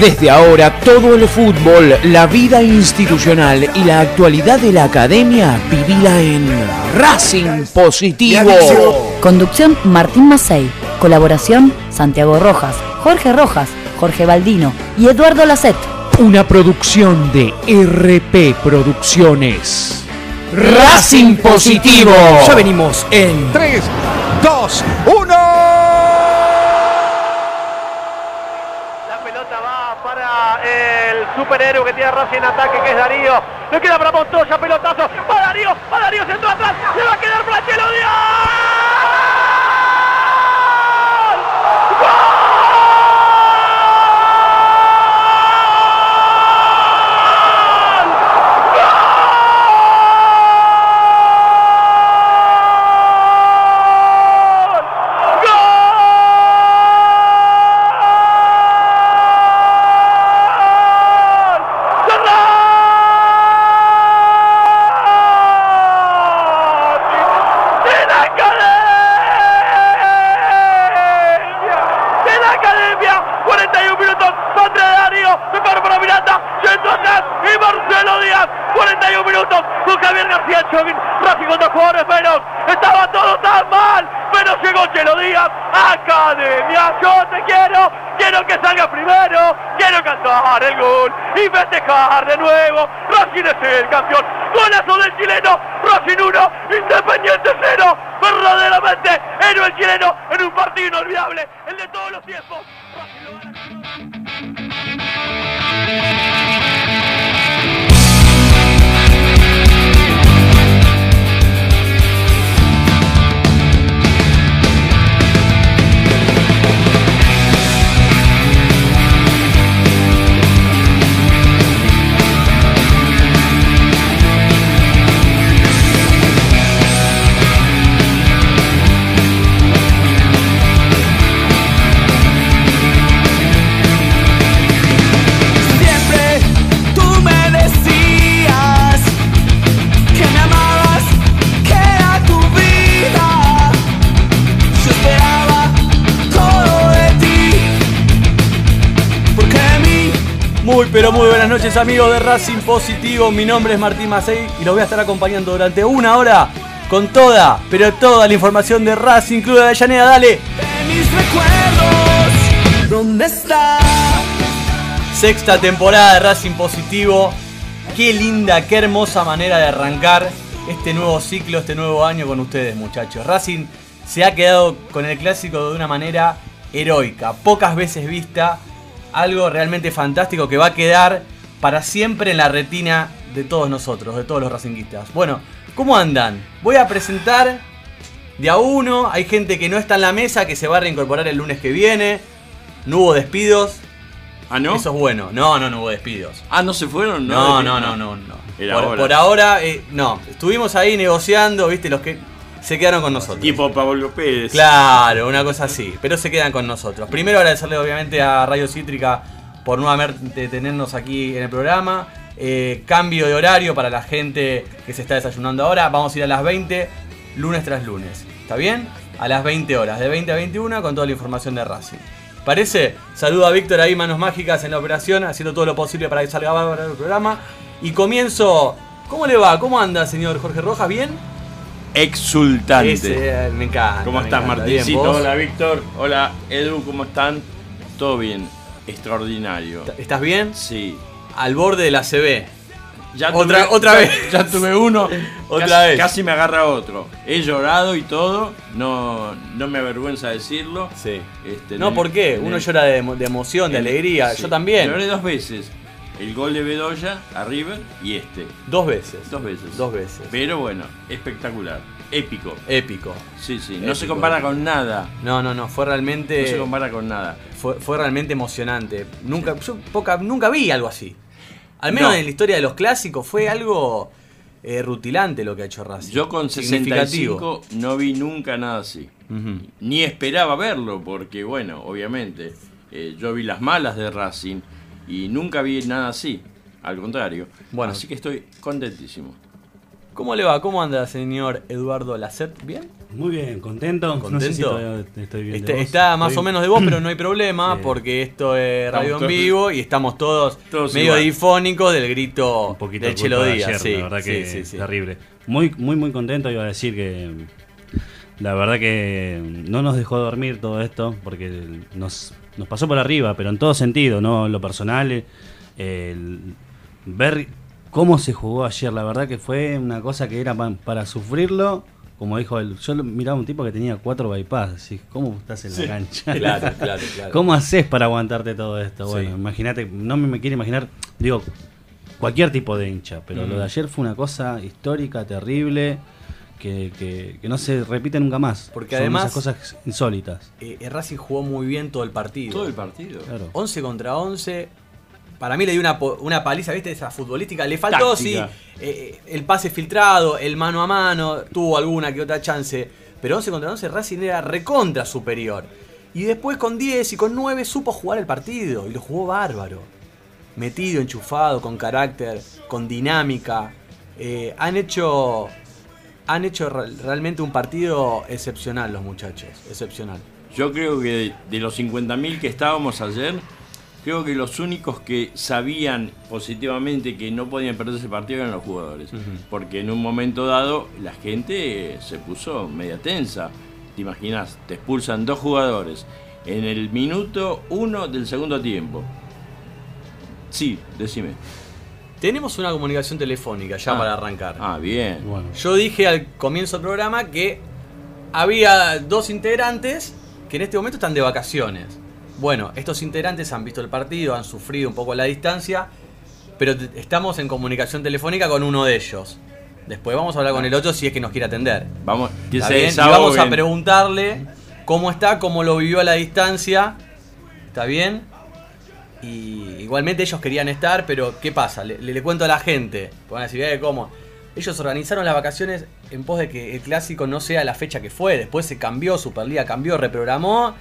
Desde ahora todo el fútbol, la vida institucional y la actualidad de la academia vivila en Racing Positivo. Conducción Martín Macei. Colaboración Santiago Rojas, Jorge Rojas, Jorge Baldino y Eduardo Lacet. Una producción de RP Producciones. Racing Positivo. Ya venimos en 3, 2, 1. Superhéroe que tiene Racing en ataque, que es Darío. Le queda para Montoya, pelotazo. Va Darío, va Darío, centro atrás. Se va a quedar Franchelo Díaz. de la academia, de la academia, 41 minutos, contra de Darío, mejor para Miranda, yendo atrás, y Marcelo Díaz, 41 minutos, con Javier García Chovin, Racing con dos jugadores menos, estaba todo tan mal, pero llegó Chelo Díaz, academia, yo te quiero, quiero que salga primero, quiero cantar el gol y festejar de nuevo, Racing es el campeón, golazo del chileno, Racing 1, Independiente 0, verdaderamente héroe chileno en un partido inolvidable, el de todos los tiempos. Amigos de Racing Positivo, mi nombre es Martín Macei y los voy a estar acompañando durante una hora con toda, pero toda la información de Racing Club de Avellaneda, dale. de mis recuerdos, ¿dónde estás? Sexta temporada de Racing Positivo, qué linda, qué hermosa manera de arrancar este nuevo ciclo, este nuevo año con ustedes muchachos. Racing se ha quedado con el clásico de una manera heroica, pocas veces vista, algo realmente fantástico que va a quedar para siempre en la retina de todos nosotros, de todos los racinguistas. Bueno, ¿cómo andan? Voy a presentar de a uno, hay gente que no está en la mesa, que se va a reincorporar el lunes que viene, no hubo despidos, Ah, ¿no? eso es bueno, no, no, no hubo despidos. Ah, ¿no se fueron? No, no, no, no, no. Era por, ahora. por ahora, eh, no. Estuvimos ahí negociando, viste, los que se quedaron con nosotros. Tipo Pablo Pérez. Claro, una cosa así. Pero se quedan con nosotros. Primero agradecerle obviamente a Radio Cítrica por nuevamente tenernos aquí en el programa. Eh, cambio de horario para la gente que se está desayunando ahora. Vamos a ir a las 20, lunes tras lunes. ¿Está bien? A las 20 horas, de 20 a 21 con toda la información de Racing. ¿Parece? Saludo a Víctor ahí, manos mágicas en la operación, haciendo todo lo posible para que salga bárbaro el programa. Y comienzo. ¿Cómo le va? ¿Cómo anda, señor Jorge Rojas? ¿Bien? Exultante. Ese, eh, me encanta. ¿Cómo me estás, encanta. Bien, Martincito? ¿vos? Hola, Víctor. Hola, Edu, ¿cómo están? Todo bien. Extraordinario. ¿Estás bien? Sí. Al borde de la CB. Ya Otra- tuve- otra vez. Ya tuve uno. Otra casi, vez. Casi me agarra otro. He llorado y todo. No, no me avergüenza decirlo. Sí. Este, No, el- ¿por qué? Uno el- llora de, de emoción, de alegría. sí. Yo también. Lloré dos veces. El gol de Bedoya a River y este. Dos veces. Dos veces. Dos veces. Pero bueno, espectacular. Épico. Épico. Sí, sí. No se compara con nada. No, no, no. Fue realmente. No se compara con nada. Fue, fue realmente emocionante. Nunca, yo poca, nunca vi algo así. Al menos No. en la historia de los clásicos fue algo eh, rutilante lo que ha hecho Racing. Yo con Significativo. 65 no vi nunca nada así. Ni esperaba verlo, porque bueno, obviamente, eh, yo vi las malas de Racing y nunca vi nada así. Al contrario. Bueno. Así que estoy contentísimo. ¿Cómo le va? ¿Cómo anda, señor Eduardo Lacet? ¿Bien? Muy bien, contento. No sé si ¿Contento? estoy bien de Está, voz. está más Estoy- o menos de vos, pero no hay problema Sí. porque esto es radio en vivo y estamos todos, todos medio igual. difónicos del grito un poquito del Chelo de Díaz. sí, la verdad que sí, sí, sí. terrible. Muy, muy, muy contento. Iba a decir que la verdad que no nos dejó dormir todo esto porque nos, nos pasó por arriba, pero en todo sentido, no lo personal. el ver cómo se jugó ayer, la verdad que fue una cosa que era pa- para sufrirlo. Como dijo él, yo miraba a un tipo que tenía cuatro bypass. Así, ¿Cómo estás en la cancha? Claro, claro, claro. ¿Cómo haces para aguantarte todo esto? Sí. Bueno, imagínate, no me, me quiero imaginar, digo, cualquier tipo de hincha, pero lo de ayer fue una cosa histórica, terrible, que, que- que no se repite nunca más. Porque Son además- esas cosas insólitas. Eh, eh, Racing jugó muy bien todo el partido. Todo el partido. Claro. 11 contra 11. Para mí le dio una, una paliza, ¿viste? Esa futbolística. Le faltó, Táctica. sí, eh, el pase filtrado, el mano a mano, tuvo alguna que otra chance. Pero 11 contra 11 Racing era recontra superior. Y después con 10 y con 9 supo jugar el partido. Y lo jugó bárbaro. Metido, enchufado, con carácter, con dinámica. Eh, han hecho. Han hecho re- realmente un partido excepcional los muchachos. Excepcional. Yo creo que de, de los 50.000 que estábamos ayer, creo que los únicos que sabían positivamente que no podían perder ese partido eran los jugadores. Porque en un momento dado la gente se puso media tensa. Te imaginas, te expulsan dos jugadores en el minuto uno del segundo tiempo. Sí, decime. Tenemos una comunicación telefónica ya Ah. para arrancar. Ah, bien. Bueno, Yo dije al comienzo del programa que había dos integrantes que en este momento están de vacaciones. Bueno, estos integrantes han visto el partido, han sufrido un poco la distancia, pero estamos en comunicación telefónica con uno de ellos. Después vamos a hablar con el otro si es que nos quiere atender. Vamos, que ¿Está se bien? Y vamos a preguntarle cómo está, cómo lo vivió a la distancia. ¿Está bien? Y igualmente ellos querían estar, pero ¿qué pasa? Le, le- le cuento a la gente. Van a decir, "Eh, ¿cómo? Ellos organizaron las vacaciones en pos de que el clásico no sea la fecha que fue. Después se cambió, Superliga cambió, reprogramó.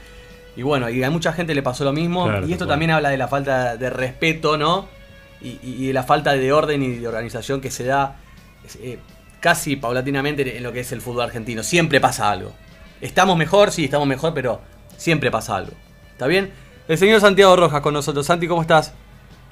Y bueno, y a mucha gente le pasó lo mismo. Claro, y esto también habla de la falta de respeto, ¿no? Y, y- y de la falta de orden y de organización que se da eh, casi paulatinamente en lo que es el fútbol argentino. Siempre pasa algo. Estamos mejor, sí, estamos mejor, pero siempre pasa algo. ¿Está bien? El señor Santiago Rojas con nosotros. Santi, ¿cómo estás?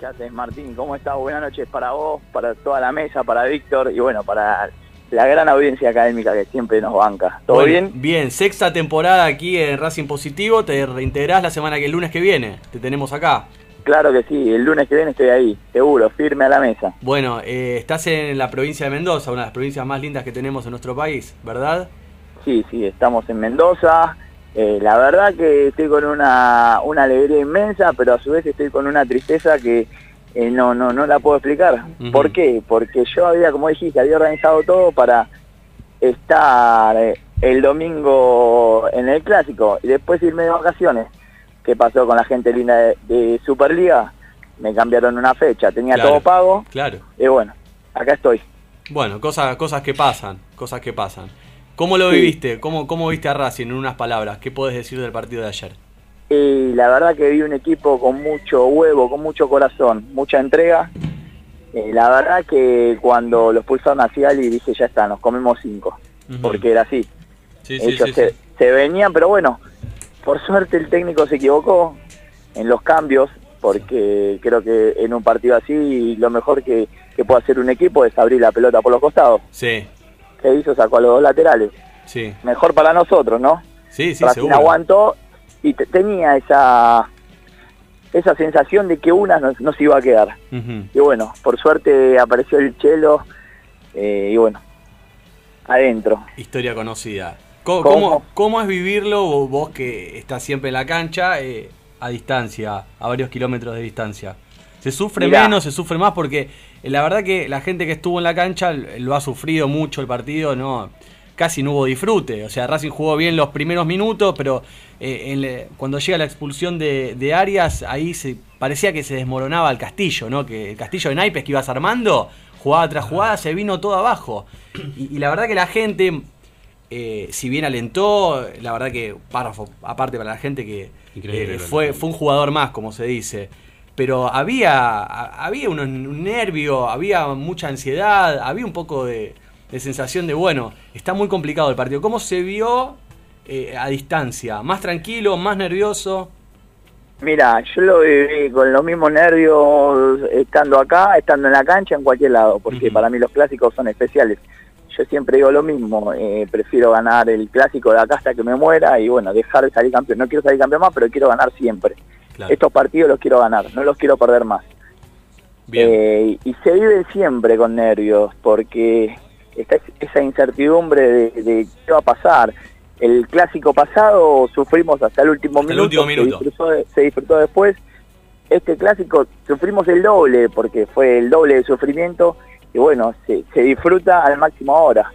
¿Qué haces, Martín? ¿Cómo estás? Buenas noches para vos, para toda la mesa, para Víctor y bueno, para la gran audiencia académica que siempre nos banca. ¿Todo Bueno, bien? Bien, sexta temporada aquí en Racing Positivo. Te reintegrás la semana que el lunes que viene. Te tenemos acá. Claro que sí, el lunes que viene estoy ahí, seguro, firme a la mesa. Bueno, eh, estás en la provincia de Mendoza, una de las provincias más lindas que tenemos en nuestro país, ¿verdad? Sí, sí, estamos en Mendoza. Eh, la verdad que estoy con una, una alegría inmensa, pero a su vez estoy con una tristeza que eh, no, no, no la puedo explicar. ¿Por qué? Porque yo había, como dijiste, había organizado todo para estar eh, el domingo en el clásico y después irme de vacaciones. ¿Qué pasó con la gente linda de, de Superliga? Me cambiaron una fecha, tenía Claro. todo pago Claro. y bueno, acá estoy. Bueno, cosas, cosas que pasan, cosas que pasan. ¿Cómo lo Sí. viviste? ¿Cómo, ¿Cómo viste a Racing en unas palabras? ¿Qué podés decir del partido de ayer? Y la verdad que vi un equipo con mucho huevo, con mucho corazón, mucha entrega. Eh, la verdad que cuando los pulsaron a Ciali dije, ya está, nos comemos cinco. Porque era así. Sí, sí, Ellos sí, se, sí. se venían, pero bueno, por suerte el técnico se equivocó en los cambios, porque creo que en un partido así lo mejor que, que puede hacer un equipo es abrir la pelota por los costados. Sí, ¿Qué hizo? Sacó a los dos laterales. sí. Mejor para nosotros, ¿no? Sí, sí, Racing seguro. aguantó y te- tenía esa esa sensación de que una nos, nos iba a quedar. Y bueno, por suerte apareció el chelo eh, y bueno, adentro. Historia conocida. ¿Cómo, ¿Cómo? es vivirlo vos, que estás siempre en la cancha eh, a distancia, a varios kilómetros de distancia? ¿Se sufre Mirá. menos, se sufre más? Porque eh, la verdad que la gente que estuvo en la cancha lo ha sufrido mucho el partido, no casi no hubo disfrute. O sea, Racing jugó bien los primeros minutos, pero eh, en le- cuando llega la expulsión de, de Arias, ahí se parecía que se desmoronaba el castillo, ¿no? Que el castillo de naipes que ibas armando, jugada tras jugada, se vino todo abajo. Y, y la verdad que la gente, eh, si bien alentó, la verdad que párrafo aparte para la gente que eh, fue, fue un jugador más, como se dice. Pero había, había un nervio, había mucha ansiedad, había un poco de, de sensación de, bueno, está muy complicado el partido. ¿Cómo se vio eh, a distancia? ¿Más tranquilo, más nervioso? Mira, yo lo viví con los mismos nervios estando acá, estando en la cancha, en cualquier lado, porque para mí los clásicos son especiales. Yo siempre digo lo mismo, eh, prefiero ganar el clásico de acá hasta que me muera y bueno, dejar de salir campeón. No quiero salir campeón más, pero quiero ganar siempre. Claro. Estos partidos los quiero ganar, no los quiero perder más. Eh, y se vive siempre con nervios, porque está esa incertidumbre de, de qué va a pasar. El clásico pasado sufrimos hasta el último Hasta el minuto, último minuto. Se, disfrutó, se disfrutó después. Este clásico sufrimos el doble, porque fue el doble de sufrimiento, y bueno, se, se disfruta al máximo ahora.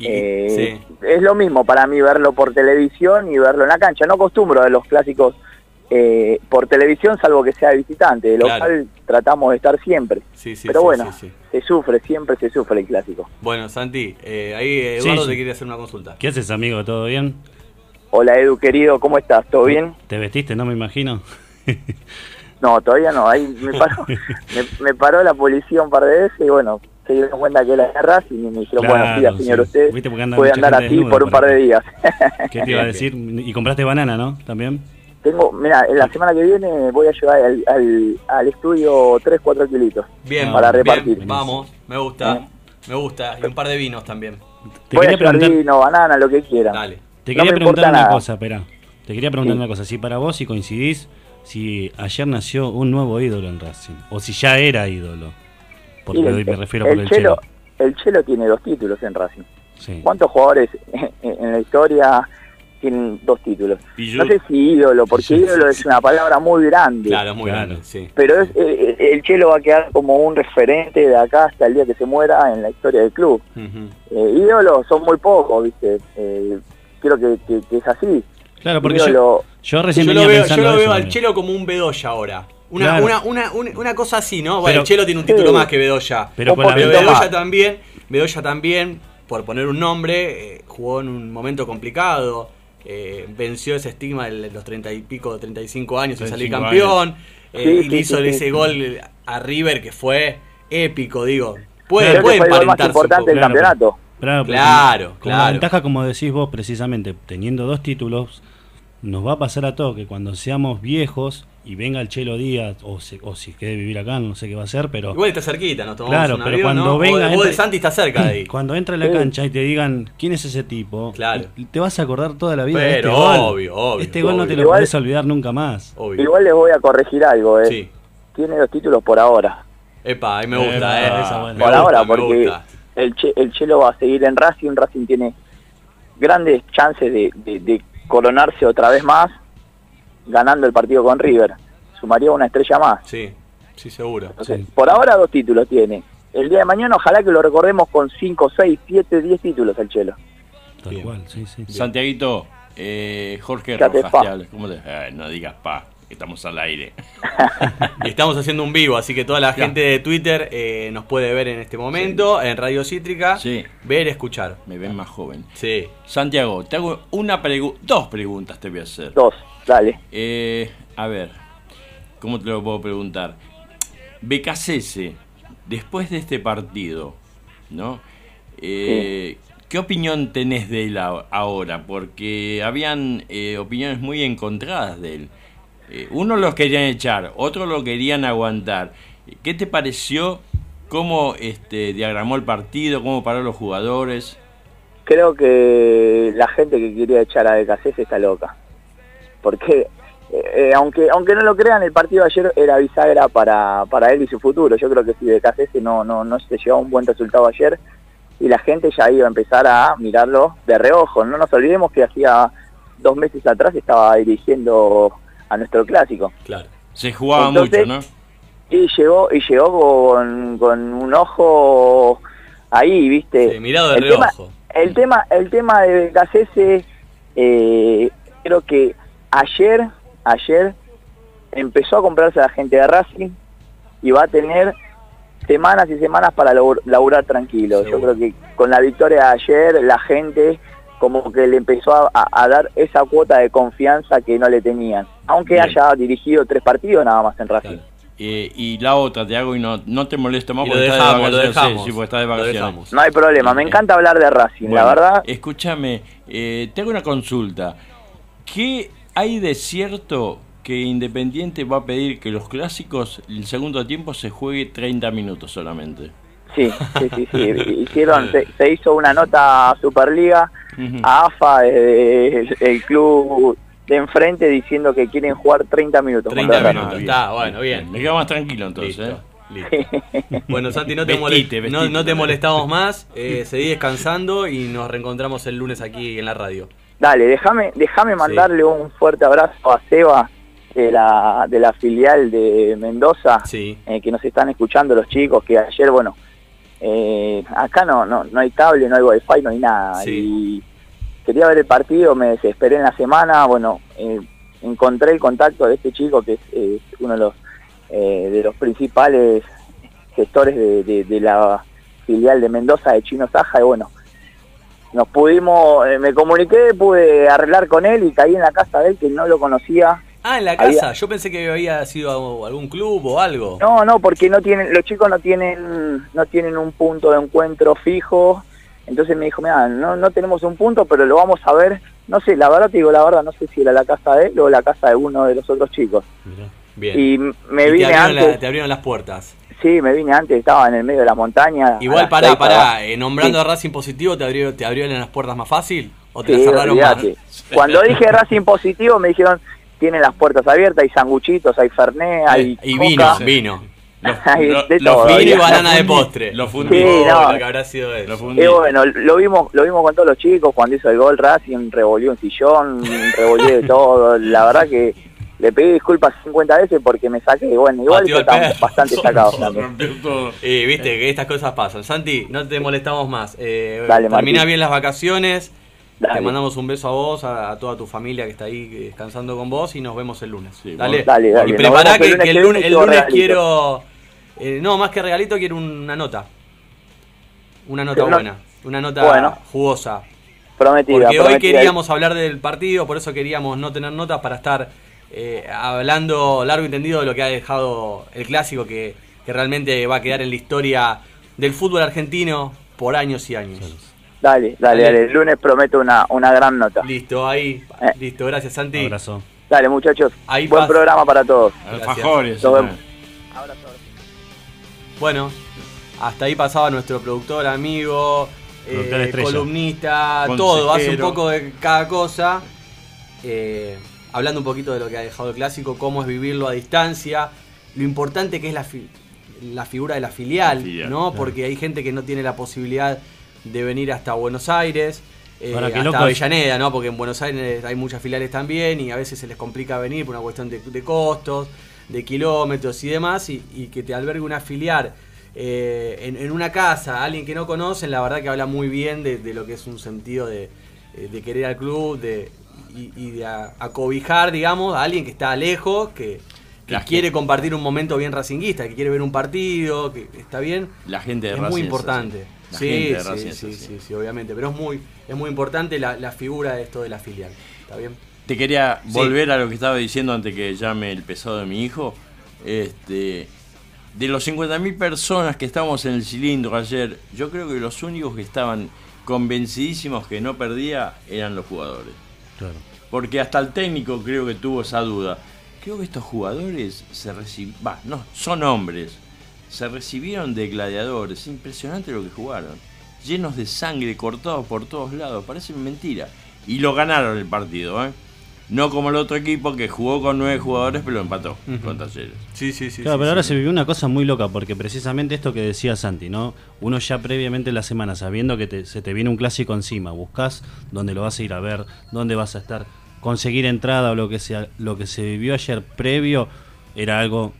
Eh, Es lo mismo para mí verlo por televisión y verlo en la cancha. No acostumbro a los clásicos eh, por televisión, salvo que sea de visitante. De local Claro. tratamos de estar siempre. Sí, sí, Pero sí, bueno, sí, sí. se sufre, siempre se sufre el clásico. Bueno, Santi, eh, ahí Eduardo Sí, sí. te quiere hacer una consulta. ¿Qué haces, amigo? ¿Todo bien? Hola Edu, querido, ¿cómo estás? ¿Todo bien? ¿Te vestiste? No me imagino. No, todavía no. Ahí me paró, me, me paró la policía un par de veces y bueno, se dieron cuenta que era de Racing y me dijeron, bueno, Claro, sí, señor, sí. usted Viste, porque anda puede andar así por un par de días. ¿Qué te iba a decir? Y compraste banana, ¿no? También. Tengo, mira, en la semana que viene voy a llevar al, al, al estudio 3, 4 kilitos Bien, para bien, repartir. vamos, me gusta, me gusta. Y un par de vinos también. Te voy a quería llevar preguntar, vino, banana, lo que quieran. Dale. te no quería me preguntar importa una nada. cosa, espera. Te quería preguntar Sí. una cosa. Si para vos, si coincidís, si ayer nació un nuevo ídolo en Racing. O si ya era ídolo. Porque me refiero por el Chelo, Chelo. el Chelo tiene dos títulos en Racing. Sí. ¿Cuántos jugadores en la historia tienen dos títulos? No sé si ídolo, porque ídolo es una palabra muy grande. Claro, muy Claro. grande, sí. Pero es, eh, el Chelo va a quedar como un referente de acá hasta el día que se muera en la historia del club. Eh, ídolos son muy pocos, ¿viste? Eh, creo que, que- que es así. Claro, porque yo, Ídolo- yo recién Yo lo veo, yo lo veo eso al. Chelo como un Bedoya ahora. Una, Claro. una, una, una, una cosa así, ¿no? Bueno, Pero- el Chelo tiene un título Sí. más que Bedoya. Pero Pero Bedoya más. también, Bedoya también, por poner un nombre, eh, jugó en un momento complicado. Eh, venció ese estigma de los treinta y pico, 35 años y salir 35 campeón. eh, Sí, y sí, le hizo sí, ese sí. gol a River que fue épico, digo. Puede, creo puede que fue el más importante del. Claro, campeonato. Claro, Claro, con claro. la ventaja, como decís vos, precisamente, teniendo dos títulos, nos va a pasar a todos que cuando seamos viejos y venga el Chelo Díaz, o, se- o si quede vivir acá, no sé qué va a hacer, pero Igual está cerquita, nos tomamos Claro, un pero avión, cuando ¿no? venga, Vos, vos de Santi está cerca de ahí. cuando entra a la cancha y te digan quién es ese tipo, Claro. te vas a acordar toda la vida de este Pero gol. obvio, obvio, este gol no te obvio. lo podés olvidar nunca más. Obvio. Igual les voy a corregir algo, ¿eh? Sí. Tiene dos títulos por ahora. Epa, ahí me gusta, Epa, eh. esa buena. Me por gusta, ahora, porque el, che- el Chelo va a seguir en Racing. Racing tiene grandes chances de, de- de coronarse otra vez más ganando el partido con River. Sumaría una estrella más. Sí, sí, seguro. Entonces, Por ahora dos títulos tiene. El día de mañana ojalá que lo recordemos con 5, 6, 7, 10 títulos al Chelo. Tal cual, sí, sí. Santiaguito, eh, Jorge Rojas. ¿Cómo te- eh, no digas pa, estamos al aire. Y estamos haciendo un vivo, así que toda la Ya. gente de Twitter eh, nos puede ver en este momento en Radio Cítrica. Sí. Ver, escuchar. Me ven más joven. Sí. Santiago, te hago una pregu- dos preguntas te voy a hacer. Dos, dale. Eh, a ver, ¿cómo te lo puedo preguntar? Becasese, después de este partido, ¿no? Eh, ¿Qué opinión tenés de él ahora? Porque habían eh, opiniones muy encontradas de él. Eh, uno los querían echar, otros lo querían aguantar. ¿Qué te pareció? ¿Cómo este, diagramó el partido? ¿Cómo paró los jugadores? Creo que la gente que quería echar a Becasés está loca. Porque, eh, eh, aunque aunque no lo crean, el partido de ayer era bisagra para, para él y su futuro. Yo creo que si Becasés no, no, no se llevaba un buen resultado ayer, y la gente ya iba a empezar a mirarlo de reojo. No nos olvidemos que hacía dos meses atrás estaba dirigiendo a nuestro clásico. Claro. Se jugaba Entonces, mucho, ¿no? Y llegó, y llegó con, con un ojo ahí, ¿viste? Sí, mirado de el tema, el tema, el tema de Becasese, eh, creo que ayer, ayer empezó a comprarse a la gente de Racing y va a tener semanas y semanas para labur- laburar tranquilo. Yo creo que con la victoria de ayer la gente como que le empezó a dar esa cuota de confianza que no le tenían. Aunque Bien. haya dirigido tres partidos nada más en Racing. Claro. Eh, y la otra, te hago y no, no te molesto más porque estás dejamos, de lo vacaciones. dejamos. Sí, sí, porque de vacaciones. No hay problema, me encanta hablar de Racing, la verdad. Escúchame, eh, te hago una consulta. ¿Qué hay de cierto que Independiente va a pedir que los clásicos, el segundo tiempo, se juegue 30 minutos solamente? Sí, sí, sí, sí. Hicieron, se, se hizo una nota a Superliga, a AFA, eh, el, el club de enfrente, diciendo que quieren jugar 30 minutos. 30 contra minutos. Está, bueno, bien. Me quedo más tranquilo entonces. Listo, ¿eh? listo. Bueno, Santi, no te, Vestite, molest- no- vestite, no te molestamos más. Eh, seguí descansando y nos reencontramos el lunes aquí en la radio. Dale, déjame déjame mandarle un fuerte abrazo a Seba de la, de la filial de Mendoza, Sí. eh, que nos están escuchando los chicos, que ayer, bueno, eh, acá no, no, no hay cable, no hay wifi, no hay nada. Sí. Y quería ver el partido, me desesperé en la semana, bueno, eh, encontré el contacto de este chico que es, es uno de los, eh, de los principales gestores de, de- de la filial de Mendoza de Chino Saja, y bueno, nos pudimos, eh, me comuniqué, pude arreglar con él y caí en la casa de él que no lo conocía. Ah, en la Había- casa. Yo pensé que había sido algún club o algo. No, no, porque no tienen, los chicos no tienen, no tienen un punto de encuentro fijo. Entonces me dijo, mira, no, no tenemos un punto, pero lo vamos a ver. No sé, la verdad te digo, la verdad, no sé si era la casa de él o la casa de uno de los otros chicos. Bien. Y me Y vine te, abrieron la- antes, te abrieron las puertas. sí, me vine antes, estaba en el medio de la montaña. Igual, pará, seis pará. eh, nombrando Sí. a Racing positivo, ¿te, abrió, ¿te abrieron las puertas más fácil? ¿O te Sí, las cerraron más? Cuando dije Racing positivo me dijeron, tienen las puertas abiertas, hay sanguchitos, hay fernet, hay Y coca. vino, vino. Hay lo- de lo todo, y banana de postre. lo fundí. Sí, Oh, no. lo que habrá sido eso. Lo fundí. Y bueno, lo vimos, lo vimos con todos los chicos, cuando hizo el gol Racing, revolvió un sillón, revolvió de todo, la verdad que le pedí disculpas 50 veces porque me saqué, bueno, igual perro. bastante sacado también. Rompió todo. Y viste que estas cosas pasan. Santi, no te molestamos más. Eh, Dale, termina Martín. bien las vacaciones. Dale. Te mandamos un beso a vos, a, a toda tu familia que está ahí descansando con vos y nos vemos el lunes. Sí, dale. Dale, dale. Y vemos que, el lunes que el lunes, el lunes quiero... eh, no, más que regalito quiero una nota. Una nota buena. Una nota Bueno. jugosa. Prometida, Porque hoy queríamos hablar del partido, por eso queríamos no tener notas para estar eh, hablando largo y tendido de lo que ha dejado el clásico, que, que realmente va a quedar en la historia del fútbol argentino por años y años. Dale, dale, Dale. dale, el lunes prometo una, una gran nota. Listo, ahí. Eh. Listo, gracias Santi. Abrazo. Dale muchachos, Ahí buen pasa. programa para todos. Alfajores. Nos vemos. Bueno, hasta ahí pasaba nuestro productor, amigo, eh, columnista, Consejero. todo, hace un poco de cada cosa. Eh, hablando un poquito de lo que ha dejado el clásico, cómo es vivirlo a distancia, lo importante que es la, fi- la figura de la filial, La filial, ¿no? claro. Porque hay gente que no tiene la posibilidad de venir hasta Buenos Aires. eh, Ahora, hasta loco es- Avellaneda, ¿no? Porque en Buenos Aires hay muchas filiales también y a veces se les complica venir por una cuestión de, de costos, de kilómetros y demás, y, y que te albergue una filial eh, en, en una casa, alguien que no conocen, la verdad que habla muy bien de, de lo que es un sentido de, eh, de querer al club de, y, y de acobijar, digamos, a alguien que está lejos, que, que La quiere gente- compartir un momento bien racinguista, que quiere ver un partido, que está bien. La gente de es Racing muy importante. así. La Sí, gente de sí, Racing es sí, así. sí, sí, obviamente. Pero es muy, es muy importante la, la figura de esto de la filial. ¿Está bien? Te quería Sí. volver a lo que estaba diciendo antes que llame el pesado de mi hijo. Este, de los 50.000 personas que estábamos en el cilindro ayer, yo creo que los únicos que estaban convencidísimos que no perdía eran los jugadores. Claro. Porque hasta el técnico creo que tuvo esa duda. Creo que estos jugadores se recibieron, no, son hombres, se recibieron de gladiadores, impresionante lo que jugaron, llenos de sangre, cortados por todos lados, parece mentira. Y lo ganaron el partido, ¿eh? No como el otro equipo que jugó con nueve jugadores pero lo empató con Talleres. Sí, sí, sí. Claro, sí, pero ahora sí. se vivió una cosa muy loca, porque precisamente esto que decía Santi, ¿no? Uno ya previamente la semana, sabiendo que te- se te viene un clásico encima, buscas dónde lo vas a ir a ver, dónde vas a estar, conseguir entrada o lo que sea, lo que se vivió ayer previo era algo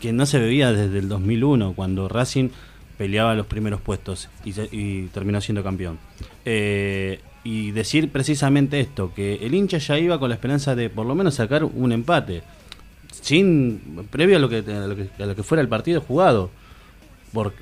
que no se vivía desde el 2001, cuando Racing peleaba los primeros puestos y, y terminó siendo campeón. Eh, y decir precisamente esto, que el hincha ya iba con la esperanza de por lo menos sacar un empate sin previo a lo que, a lo que, a lo que fuera el partido jugado. Por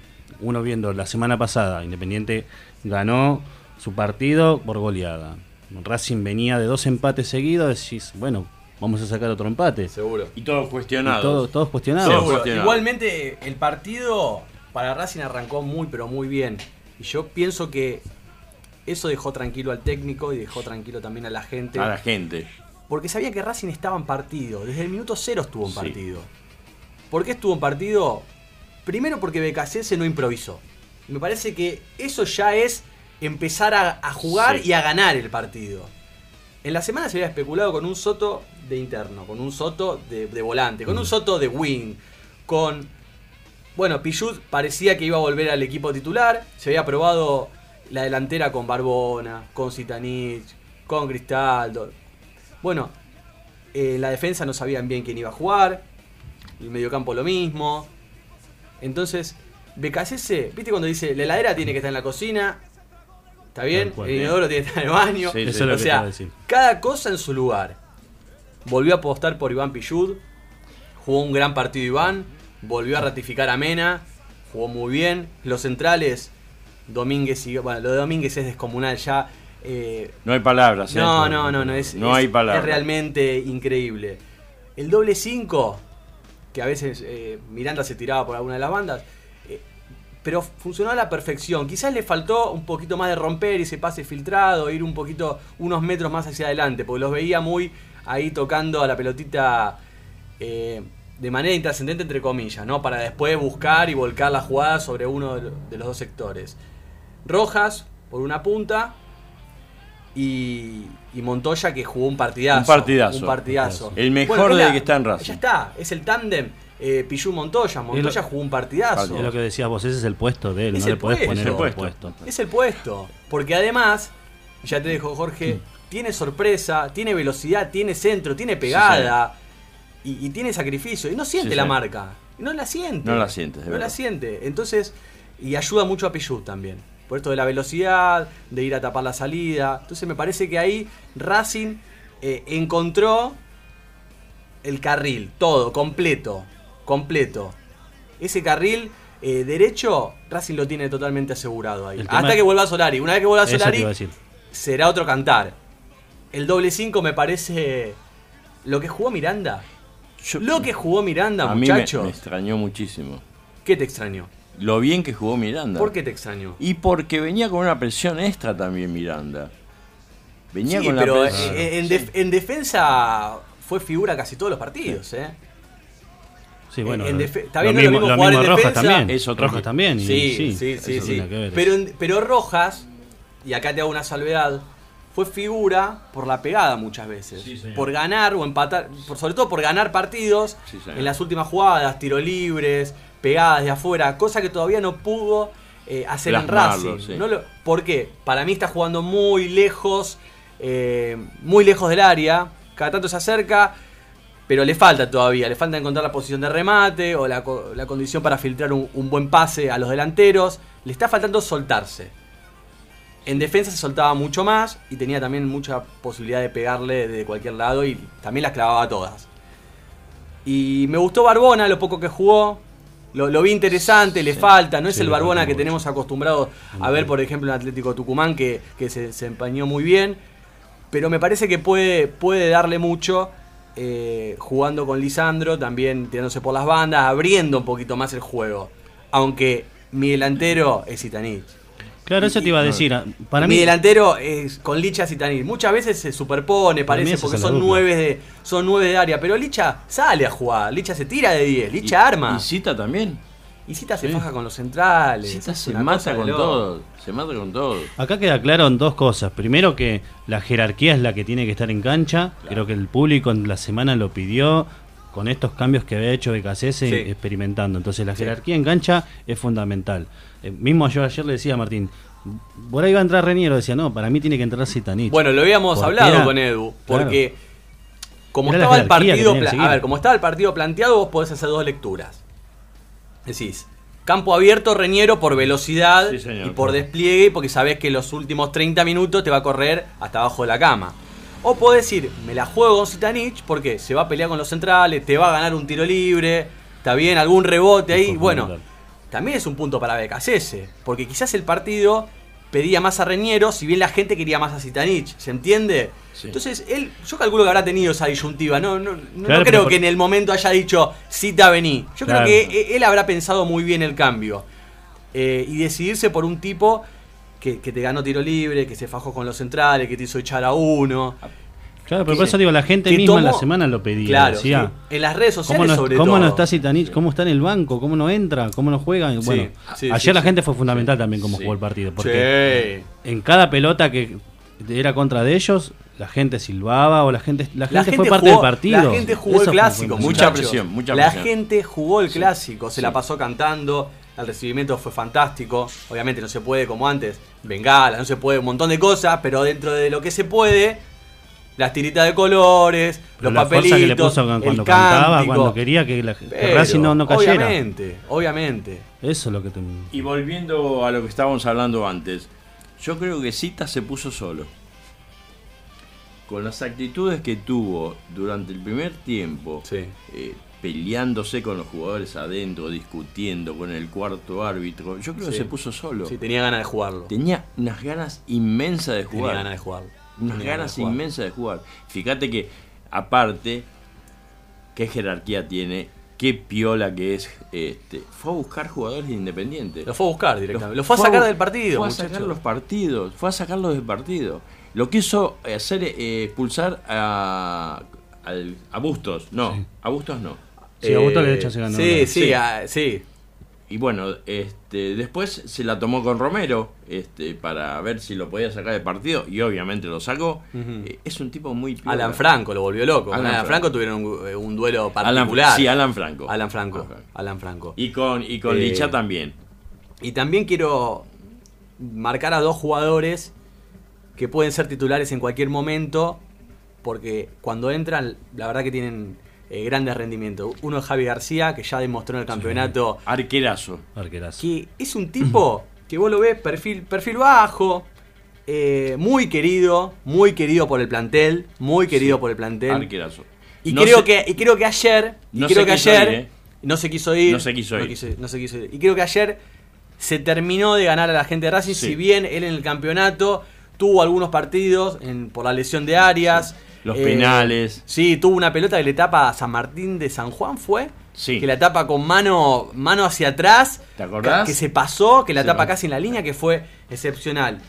uno viendo la semana pasada, Independiente ganó su partido por goleada. Racing venía de dos empates seguidos, decís, bueno, vamos a sacar otro empate. Seguro. Y todos Y cuestionados. todo- todos cuestionados. Seguro. Seguro. cuestionado. Igualmente, el partido para Racing arrancó muy, pero muy bien. Y yo pienso que eso dejó tranquilo al técnico y dejó tranquilo también a la gente. A la gente. Porque sabía que Racing estaba en partido. Desde el minuto cero estuvo en Sí. partido. ¿Por qué estuvo en partido? Primero porque BKC no improvisó. Me parece que eso ya es empezar a, a jugar Sí. y a ganar el partido. En la semana se había especulado con un Soto de interno, con un Soto de, de volante, con un Soto de wing, con... Bueno, Pichut parecía que iba a volver al equipo titular, se había probado la delantera con Barbona, con Zitanich, con Cristaldo. Bueno, eh, la defensa no sabían bien quién iba a jugar, el mediocampo lo mismo. Entonces, BKC, ¿viste cuando dice la heladera tiene que estar en la cocina? ¿Está bien? Cual. el inodoro tiene que estar en el baño. Sí, o sea, cada cosa en su lugar. Volvió a apostar por Iván Pillud. Jugó un gran partido Iván. Volvió a ratificar a Mena. Jugó muy bien. Los centrales, Domínguez y. Bueno, lo de Domínguez es descomunal ya. eh, No hay palabras. ¿eh? no, no, no, no. Es, No es- hay palabras. Es realmente increíble. El doble 5, que a veces eh, Miranda se tiraba por alguna de las bandas, eh, pero funcionó a la perfección. Quizás le faltó un poquito más de romper ese pase filtrado, ir un poquito, unos metros más hacia adelante, porque los veía muy ahí tocando a la pelotita eh, de manera intrascendente, entre comillas, ¿no? Para después buscar y volcar la jugada sobre uno de los dos sectores. Rojas, por una punta, y, y Montoya que jugó un partidazo. Un partidazo. Un partidazo. El mejor Bueno, de la- que está en Racing. Ya está, es el tándem eh, Pichu Montoya. Montoya jugó un partidazo. Es lo que decías vos, ese es el puesto de él, Es no el le podés puesto. poner Es el puesto. puesto. Es el puesto. Porque además, ya te dejo Jorge, tiene sorpresa, tiene velocidad, tiene centro, tiene pegada y, y tiene sacrificio. Y no siente Sí, la marca. No la siente. No la siente, de No verdad. la siente. Entonces, y ayuda mucho a Pichu también. Por esto de la velocidad, de ir a tapar la salida. Entonces me parece que ahí Racing eh, encontró el carril, todo, completo, completo. Ese carril eh, derecho, Racing lo tiene totalmente asegurado ahí. Hasta es- que vuelva Solari. Una vez que vuelva Solari, será otro cantar. El doble 5 me parece lo que jugó Miranda. Yo- Lo que jugó Miranda, a mí me, muchachos. me extrañó muchísimo. ¿Qué te extrañó? Lo bien que jugó Miranda. ¿Por qué te extrañó? Y porque venía con una presión extra también Miranda. Venía Sí, con pero la presión. eh, en, def- en defensa fue figura casi todos los partidos, ¿eh? Sí, bueno. en está bien, no lo mismo, lo jugar mismo en Rojas defensa. también. Es otro Rojas también. y Sí, sí, sí, sí, eso sí. Pero, en- pero Rojas, y acá te hago una salvedad, fue figura por la pegada muchas veces. Sí, por ganar o empatar, por, sobre todo por ganar partidos Sí, en las últimas jugadas, tiro libres, pegadas de afuera, cosa que todavía no pudo eh, hacer en Racing. sí. No lo- ¿Por qué? Para mí está jugando muy lejos, eh, muy lejos del área, cada tanto se acerca, pero le falta todavía, le falta encontrar la posición de remate o la condición para filtrar un, un buen pase a los delanteros. Le está faltando soltarse. En defensa se soltaba mucho más y tenía también mucha posibilidad de pegarle de cualquier lado y también las clavaba todas. Y me gustó Barbona, lo poco que jugó. Lo, lo vi interesante, le Sí. falta. No es Sí, el Barbona que tenemos acostumbrados a ver, por ejemplo, en Atlético Tucumán, que, que se, se empañó muy bien. Pero me parece que puede, puede darle mucho eh, jugando con Lisandro, también tirándose por las bandas, abriendo un poquito más el juego. Aunque mi delantero es Itanich. Claro, eso te iba a decir. ah, Para mi mí, delantero es con Licha Zitanich. Muchas veces se superpone, parece, porque son nueve, de, son nueve de área. Pero Licha sale a jugar, Licha se tira de 10, Licha arma. Y Cita también. Y Cita se faja con los centrales. Cita se mata con todo. Se mata con todo. Acá queda claro en dos cosas. Primero que la jerarquía es la que tiene que estar en cancha. Creo que el público en la semana lo pidió con estos cambios que había hecho BKCS experimentando. Entonces la Sí. jerarquía en cancha es fundamental. Eh, mismo yo ayer le decía a Martín, por ahí va a entrar Reniero, decía, no, para mí tiene que entrar Zitanich. Bueno, lo habíamos Porque hablado era- con Edu, porque como estaba el partido, a ver, como estaba el partido planteado, vos podés hacer dos lecturas. Decís, campo abierto, Reñero por velocidad Sí, señor. y por despliegue, porque sabés que los últimos 30 minutos te va a correr hasta abajo de la cama. O podés decir, me la juego con Zitanich porque se va a pelear con los centrales, te va a ganar un tiro libre, está bien, algún rebote ahí. Es Bueno, también es un punto para BKCS, porque quizás el partido pedía más a Reñero, si bien la gente quería más a Zitanich, ¿se entiende? Entonces, él, yo calculo que habrá tenido esa disyuntiva, no, no, no- no creo por- que en el momento haya dicho, Cita, vení. Yo Claro. creo que eh, él habrá pensado muy bien el cambio. Eh, y decidirse por un tipo que, que te ganó tiro libre, que se fajó con los centrales, que te hizo echar a uno. Claro, pero por eso digo, la gente misma en la semana lo pedía. Claro, decía, sí. en las redes ¿Cómo sociales no, sobre cómo todo. no está Zitanich? ¿Cómo está en el banco? ¿Cómo no entra? ¿Cómo no juega? Sí, Bueno, sí, ayer sí, la sí. gente fue fundamental también cómo Sí. jugó el partido. Porque Sí. en cada pelota que era contra de ellos, la gente silbaba o la gente, la gente, La fue parte jugó- del partido. La gente jugó Eso el clásico. Mucha presión, mucha La presión. gente jugó el clásico, se sí. la pasó cantando, el recibimiento fue fantástico. Obviamente no se puede como antes, bengala, no se puede un montón de cosas, pero dentro de lo que se puede, las tiritas de colores, Pero los la papelitos, que le puso cuando el cantaba, cántico. cuando quería que, la, que Pero, Racing no, no cayera. Obviamente, obviamente. Eso es lo que te... Y volviendo a lo que estábamos hablando antes, yo creo que Cita se puso solo. Con las actitudes que tuvo durante el primer tiempo, Sí. eh, peleándose con los jugadores adentro, discutiendo con el cuarto árbitro, yo creo que se puso solo. Sí, tenía ganas de jugarlo. Tenía unas ganas inmensas de Tenía jugar. ganas de jugarlo. unas Tenía ganas de jugar. inmensas de jugar. Fíjate que, aparte, qué jerarquía tiene, qué piola que es. Este, fue a buscar jugadores de Independiente. Lo fue a buscar directamente. Lo fue a sacar del partido, Fue a muchacho. sacar los partidos. Fue a sacarlos del partido. Lo quiso hacer eh, expulsar a, al- a Bustos. No, a Bustos no. Sí, a Augusto Lerecha se ganó. Sí, sí, Sí. ah, sí. Y bueno, este, después se la tomó con Romero este, para ver si lo podía sacar del partido y obviamente lo sacó. Eh, es un tipo muy piola. Alan Franco lo volvió loco. Alan Alan, Franco. Franco tuvieron un, eh, un duelo Alan, particular. sí, Alan Franco. Alan Franco. Alan Franco. Alan Franco. Y con, y con Eh, Licha también. Y también quiero marcar a dos jugadores que pueden ser titulares en cualquier momento, porque cuando entran, la verdad que tienen eh, grandes rendimientos. Uno es Javi García, que ya demostró en el campeonato Arquerazo. Arquerazo. que es un tipo que vos lo ves perfil, perfil bajo, eh, muy querido, muy querido por el plantel, muy querido por el plantel. Arquerazo. Y, No creo se- que, y creo que ayer, y No creo se que quiso ayer, ir, ¿eh? no se quiso ir, No se quiso ir. no se quiso ir. Y creo que ayer se terminó de ganar a la gente de Racing, Sí. si bien él en el campeonato tuvo algunos partidos en- por la lesión de Arias. Los penales. Sí, tuvo una pelota que le tapa a San Martín de San Juan, ¿fue? Sí. Que la tapa con mano, mano hacia atrás. ¿Te acordás? Que se pasó, que la Se tapa va. casi en la línea, que fue excepcional.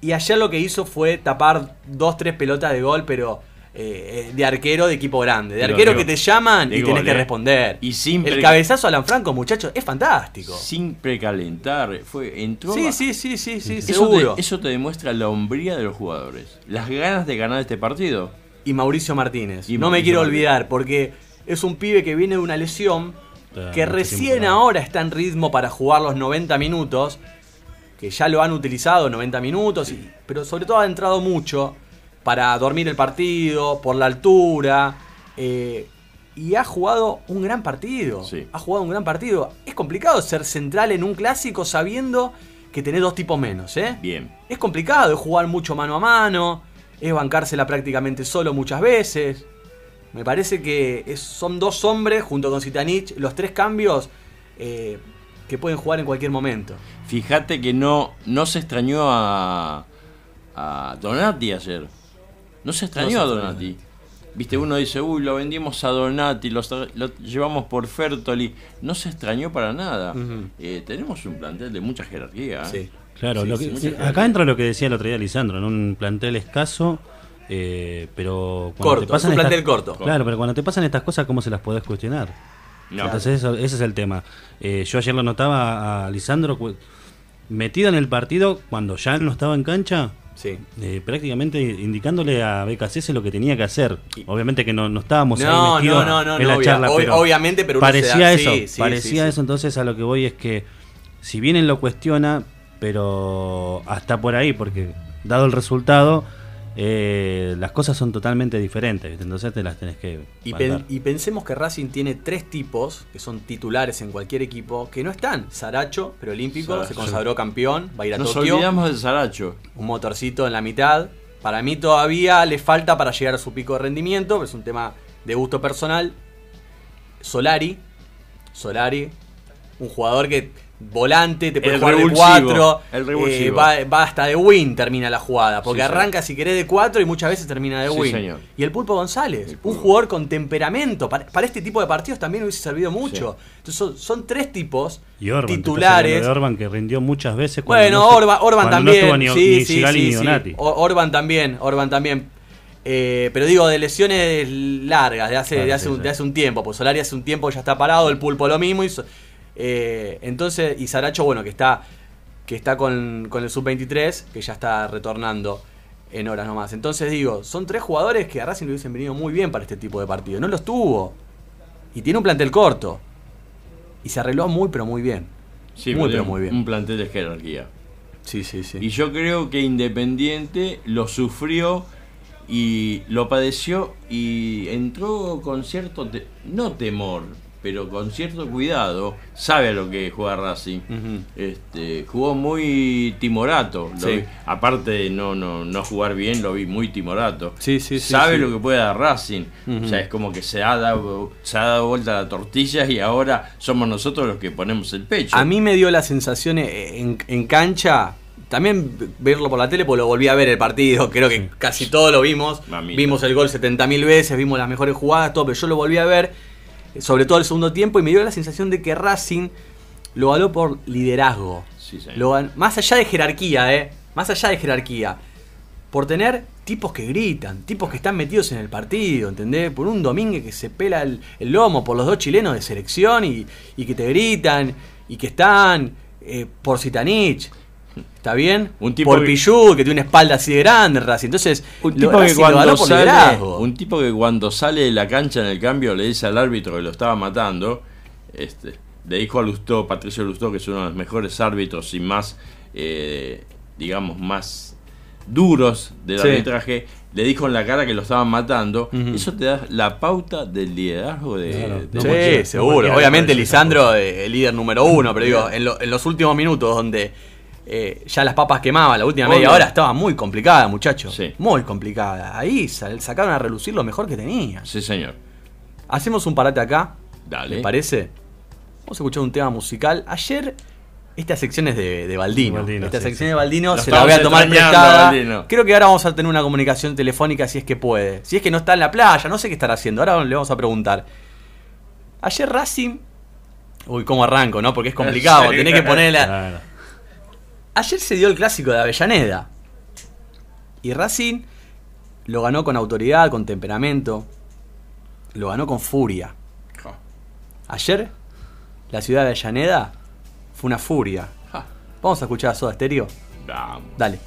Y ayer lo que hizo fue tapar dos, tres pelotas de gol, pero eh, de arquero de equipo grande. De Pero arquero que te llaman y tenés gol, que eh. responder. Y sin El cabezazo a Alan Franco, muchachos, es fantástico. Sin precalentar. Fue, entró Sí, sí, sí, sí, sí, Eso seguro. te, eso te demuestra la hombría de los jugadores. Las ganas de ganar este partido. Y Mauricio Martínez. Y no me quiero Martínez. olvidar, porque es un pibe que viene de una lesión, que recién ahora está en ritmo para jugar los 90 minutos, que ya lo han utilizado 90 minutos, y- pero sobre todo ha entrado mucho para dormir el partido, por la altura, eh, y ha jugado un gran partido. Sí. Ha jugado un gran partido. Es complicado ser central en un clásico sabiendo que tenés dos tipos menos, ¿eh? Bien. Es complicado, es jugar mucho mano a mano, es bancársela prácticamente solo muchas veces. Me parece que es- son dos hombres junto con Zitanich, los tres cambios eh, que pueden jugar en cualquier momento. Fíjate que no, no se extrañó a, a Donati ayer. No se extrañó No a. Donati. Viste, uno dice, uy, lo vendimos a Donati, lo, lo llevamos por Fertoli. No se extrañó para nada. Eh, tenemos un plantel de mucha jerarquía. ¿eh? Sí. Claro, Sí, lo que- sí, acá entra lo que decía el otro día Lisandro, en un plantel escaso, eh, pero cuando Corto, te pasan es un estas- plantel corto. Claro, pero cuando te pasan estas cosas, ¿cómo se las podés cuestionar? No. Entonces eso- ese es el tema. Eh, yo ayer lo notaba a Lisandro metido en el partido cuando ya no estaba en cancha, Sí. eh, prácticamente indicándole a BKCS lo que tenía que hacer. Obviamente que no, no estábamos ahí No, metidos no, no, no, en la no, charla, obvia- pero obviamente, pero parecía da- eso, sí, parecía eso. Entonces a lo que voy es que si bien él lo cuestiona, pero hasta por ahí, porque dado el resultado, eh, las cosas son totalmente diferentes. Entonces te las tenés que Y, pen- y pensemos que Racing tiene tres tipos que son titulares en cualquier equipo que no están. Saracho, preolímpico, Saracho. se consagró campeón, va a ir a Nos Tokio. olvidamos de Saracho. un motorcito en la mitad. Para mí todavía le falta para llegar a su pico de rendimiento, pero es un tema de gusto personal. Solari, Solari, un jugador que volante, te puede El jugar de revulsivo, 4, el revulsivo. va, va hasta de win termina la jugada, porque Sí, señor. arranca si querés de 4 y muchas veces termina de Sí, win. señor. Y el Pulpo González, un jugador con temperamento, para, para este tipo de partidos también hubiese servido mucho. Entonces son, son tres tipos Y Orban, titulares. de Orban que rindió muchas veces. cuando Bueno, no Orban, Orban cuando también. No estuvo ni, sí, ni sí, ni Orban también, Orban también. Eh, pero digo, de lesiones largas, de hace, Claro, de, hace sí, un, sí. de hace un tiempo. Pues Solari hace un tiempo ya está parado, el pulpo lo mismo. Y, so- eh, entonces, y Saracho, bueno, que está, que está con, con el sub-23, que ya está retornando en horas nomás. Entonces digo, son tres jugadores que a Racing le hubiesen venido muy bien para este tipo de partido. No los tuvo. Y tiene un plantel corto. Y se arregló muy, pero muy bien. Sí, muy, pero muy bien. Un plantel de jerarquía. Sí, sí, sí. Y yo creo que Independiente lo sufrió y lo padeció y entró con cierto, te- no temor, pero con cierto cuidado. Sabe a lo que juega Racing. este, jugó muy timorato. lo Sí. vi. Aparte de no, no, no jugar bien, lo vi muy timorato. Sí, sí, Sabe lo que puede dar Racing. O sea, es como que se ha, dado, se ha dado vuelta la tortilla y ahora somos nosotros los que ponemos el pecho. A mí me dio la sensación eh, en, en cancha, también verlo por la tele, porque lo volví a ver el partido, creo que casi todo lo vimos. Mamita. Vimos el gol 70.000 veces, vimos las mejores jugadas, todo, pero yo lo volví a ver, sobre todo el segundo tiempo, y me dio la sensación de que Racing lo ganó por liderazgo. Sí. Lo más allá de jerarquía, ¿eh? Más allá de jerarquía. Por tener tipos que gritan, tipos que están metidos en el partido, ¿entendés? Por un domingo que se pela el, el lomo, por los dos chilenos de selección y, y que te gritan, y que están eh, por Sitanich. ¿Está bien? Un tipo por que- Pichu, que tiene una espalda así de grande, Racing. Entonces, Un tipo, que lo cuando sale, liderazgo. un tipo que cuando sale de la cancha en el cambio le dice al árbitro que lo estaba matando, este, le dijo a Lustó, Patricio Lustó, que es uno de los mejores árbitros y más, eh, digamos, más duros del Sí. arbitraje, le dijo en la cara que lo estaban matando. Eso te da la pauta del liderazgo de... Claro, de- no Sí, seguro. Obviamente Lisandro eh, el líder número uno, pero digo, en, lo- en los últimos minutos donde eh, ya las papas quemaban, la última media Obvio. hora estaba muy complicada, muchachos. Sí. Muy complicada. Ahí sal- sacaron a relucir lo mejor que tenían. Sí, señor. Hacemos un parate acá, Dale. ¿les parece? Vamos a escuchar un tema musical. Ayer, estas secciones de, de Baldino. De Baldino, Estas sí, secciones sí. de Baldino Lo se las voy a estamos tomar extrañando, prestada. Baldino. Creo que ahora vamos a tener una comunicación telefónica si es que puede. Si es que no está en la playa, no sé qué estará haciendo. Ahora le vamos a preguntar. Ayer Racing. Uy, cómo arranco, ¿no? Porque es complicado. Sí. Tenés que ponerla. Claro. Ayer se dio el clásico de Avellaneda. Y Racing lo ganó con autoridad, con temperamento. Lo ganó con furia. Ayer, la ciudad de Avellaneda fue una furia. Vamos a escuchar a Soda Stereo. Vamos. Dale.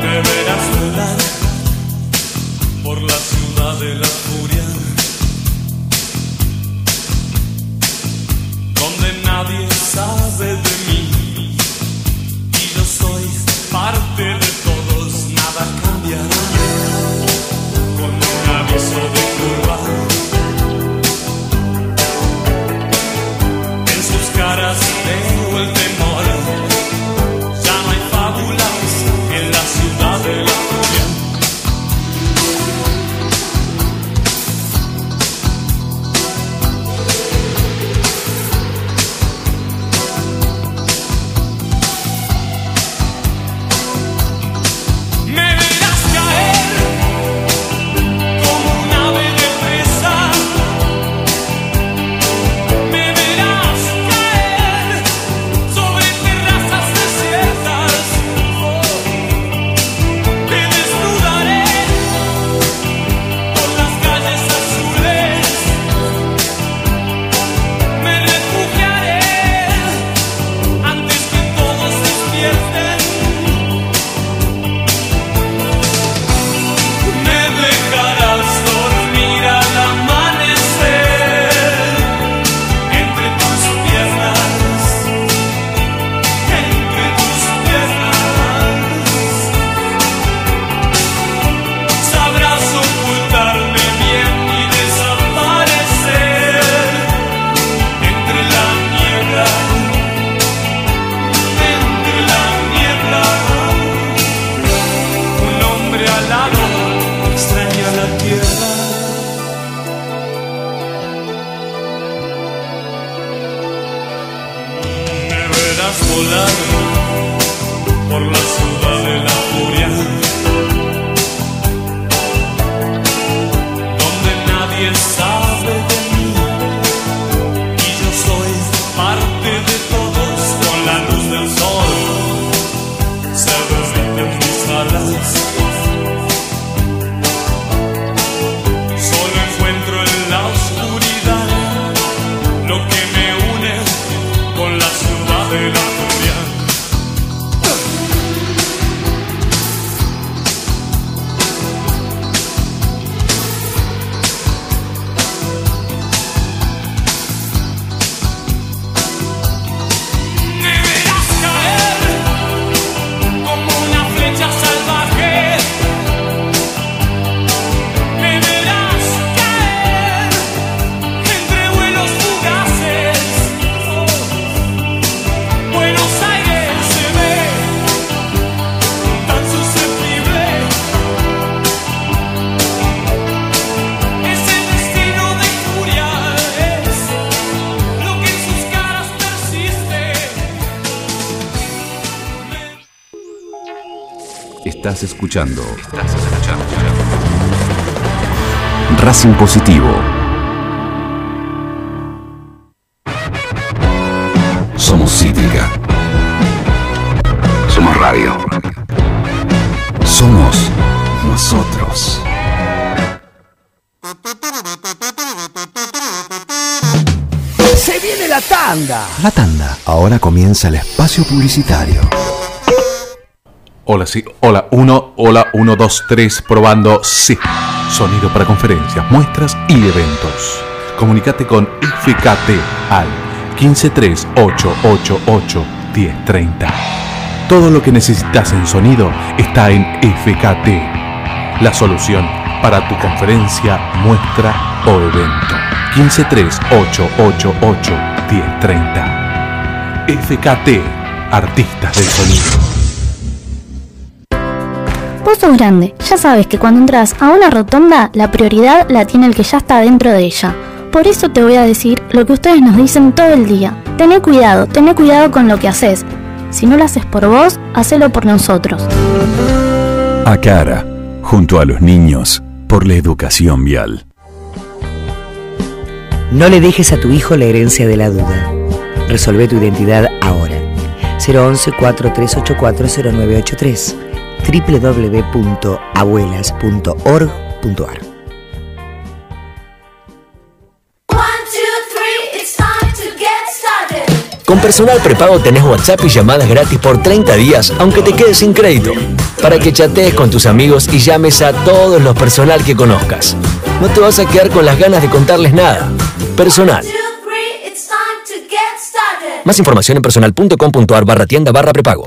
Deberás sabe de mí. Y yo soy parte de Thank you. Escuchando. Estás escuchando. Racing Positivo. Somos Cítrica. Somos radio. Somos nosotros. Se viene la tanda. La tanda. Ahora comienza el espacio publicitario. Hola, sí. Hola, 1, hola, 1, 2, 3, probando. Sí. Sonido para conferencias, muestras y eventos. Comunicate con FKT al 1538881030. Todo lo que necesitas en sonido está en FKT. La solución para tu conferencia, muestra o evento. 1538881030. FKT, Artistas del Sonido. Vos sos grande, ya sabes que cuando entras a una rotonda, la prioridad la tiene el que ya está dentro de ella. Por eso te voy a decir lo que ustedes nos dicen todo el día. Tené cuidado, tené cuidado con lo que haces. Si no lo haces por vos, hacelo por nosotros. A cara, junto a los niños, por la educación vial. No le dejes a tu hijo la herencia de la duda. Resolve tu identidad ahora. 011 4384 www.abuelas.org.ar Con personal prepago tenés WhatsApp y llamadas gratis por 30 días, aunque te quedes sin crédito. Para que chatees con tus amigos y llames a todos los personal que conozcas. No te vas a quedar con las ganas de contarles nada. Personal. Más información en personal.com.ar barra tienda barra prepago.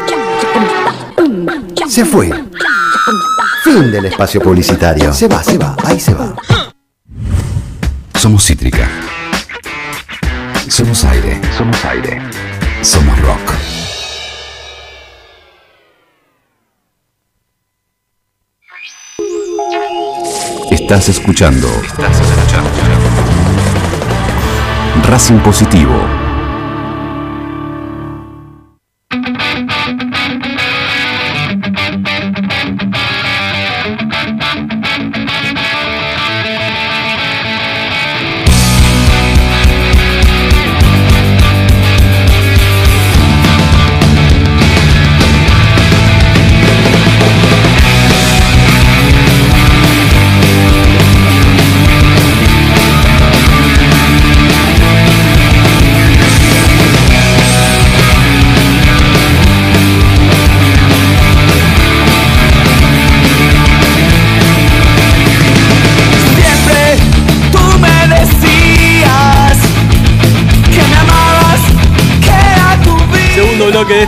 Se fue. Fin del espacio publicitario. Se va, se va, ahí se va. Somos Cítrica. Somos aire. Somos aire. Somos rock. Estás escuchando. Estás escuchando. Racing Positivo.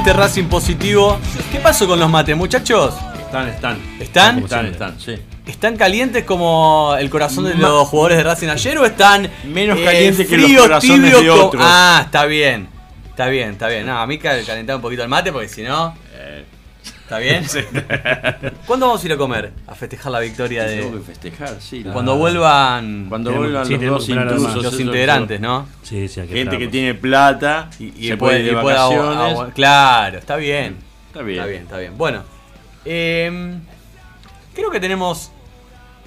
Este Racing positivo. ¿Qué pasó con los mates, muchachos? Están, están. ¿Están? Están, están, sí. ¿Están calientes como el corazón de los jugadores de Racing ayer o están Menos eh, calientes que los corazones de como- otros. Ah, está bien. Está bien, está bien. No, a mí cal- calentar un poquito el mate porque si no. ¿Está bien? ¿Cuándo vamos a ir a comer? A festejar la victoria de. Tengo que festejar, sí. la- Cuando vuelvan. Cuando Tenemos- vuelvan sí, los dos los integrantes, ¿no? Sí, sí, Gente que tiene plata Y, y se puede, puede ir de y vacaciones. Claro, está bien. Está bien. Está bien, está bien. Bueno, em, creo que tenemos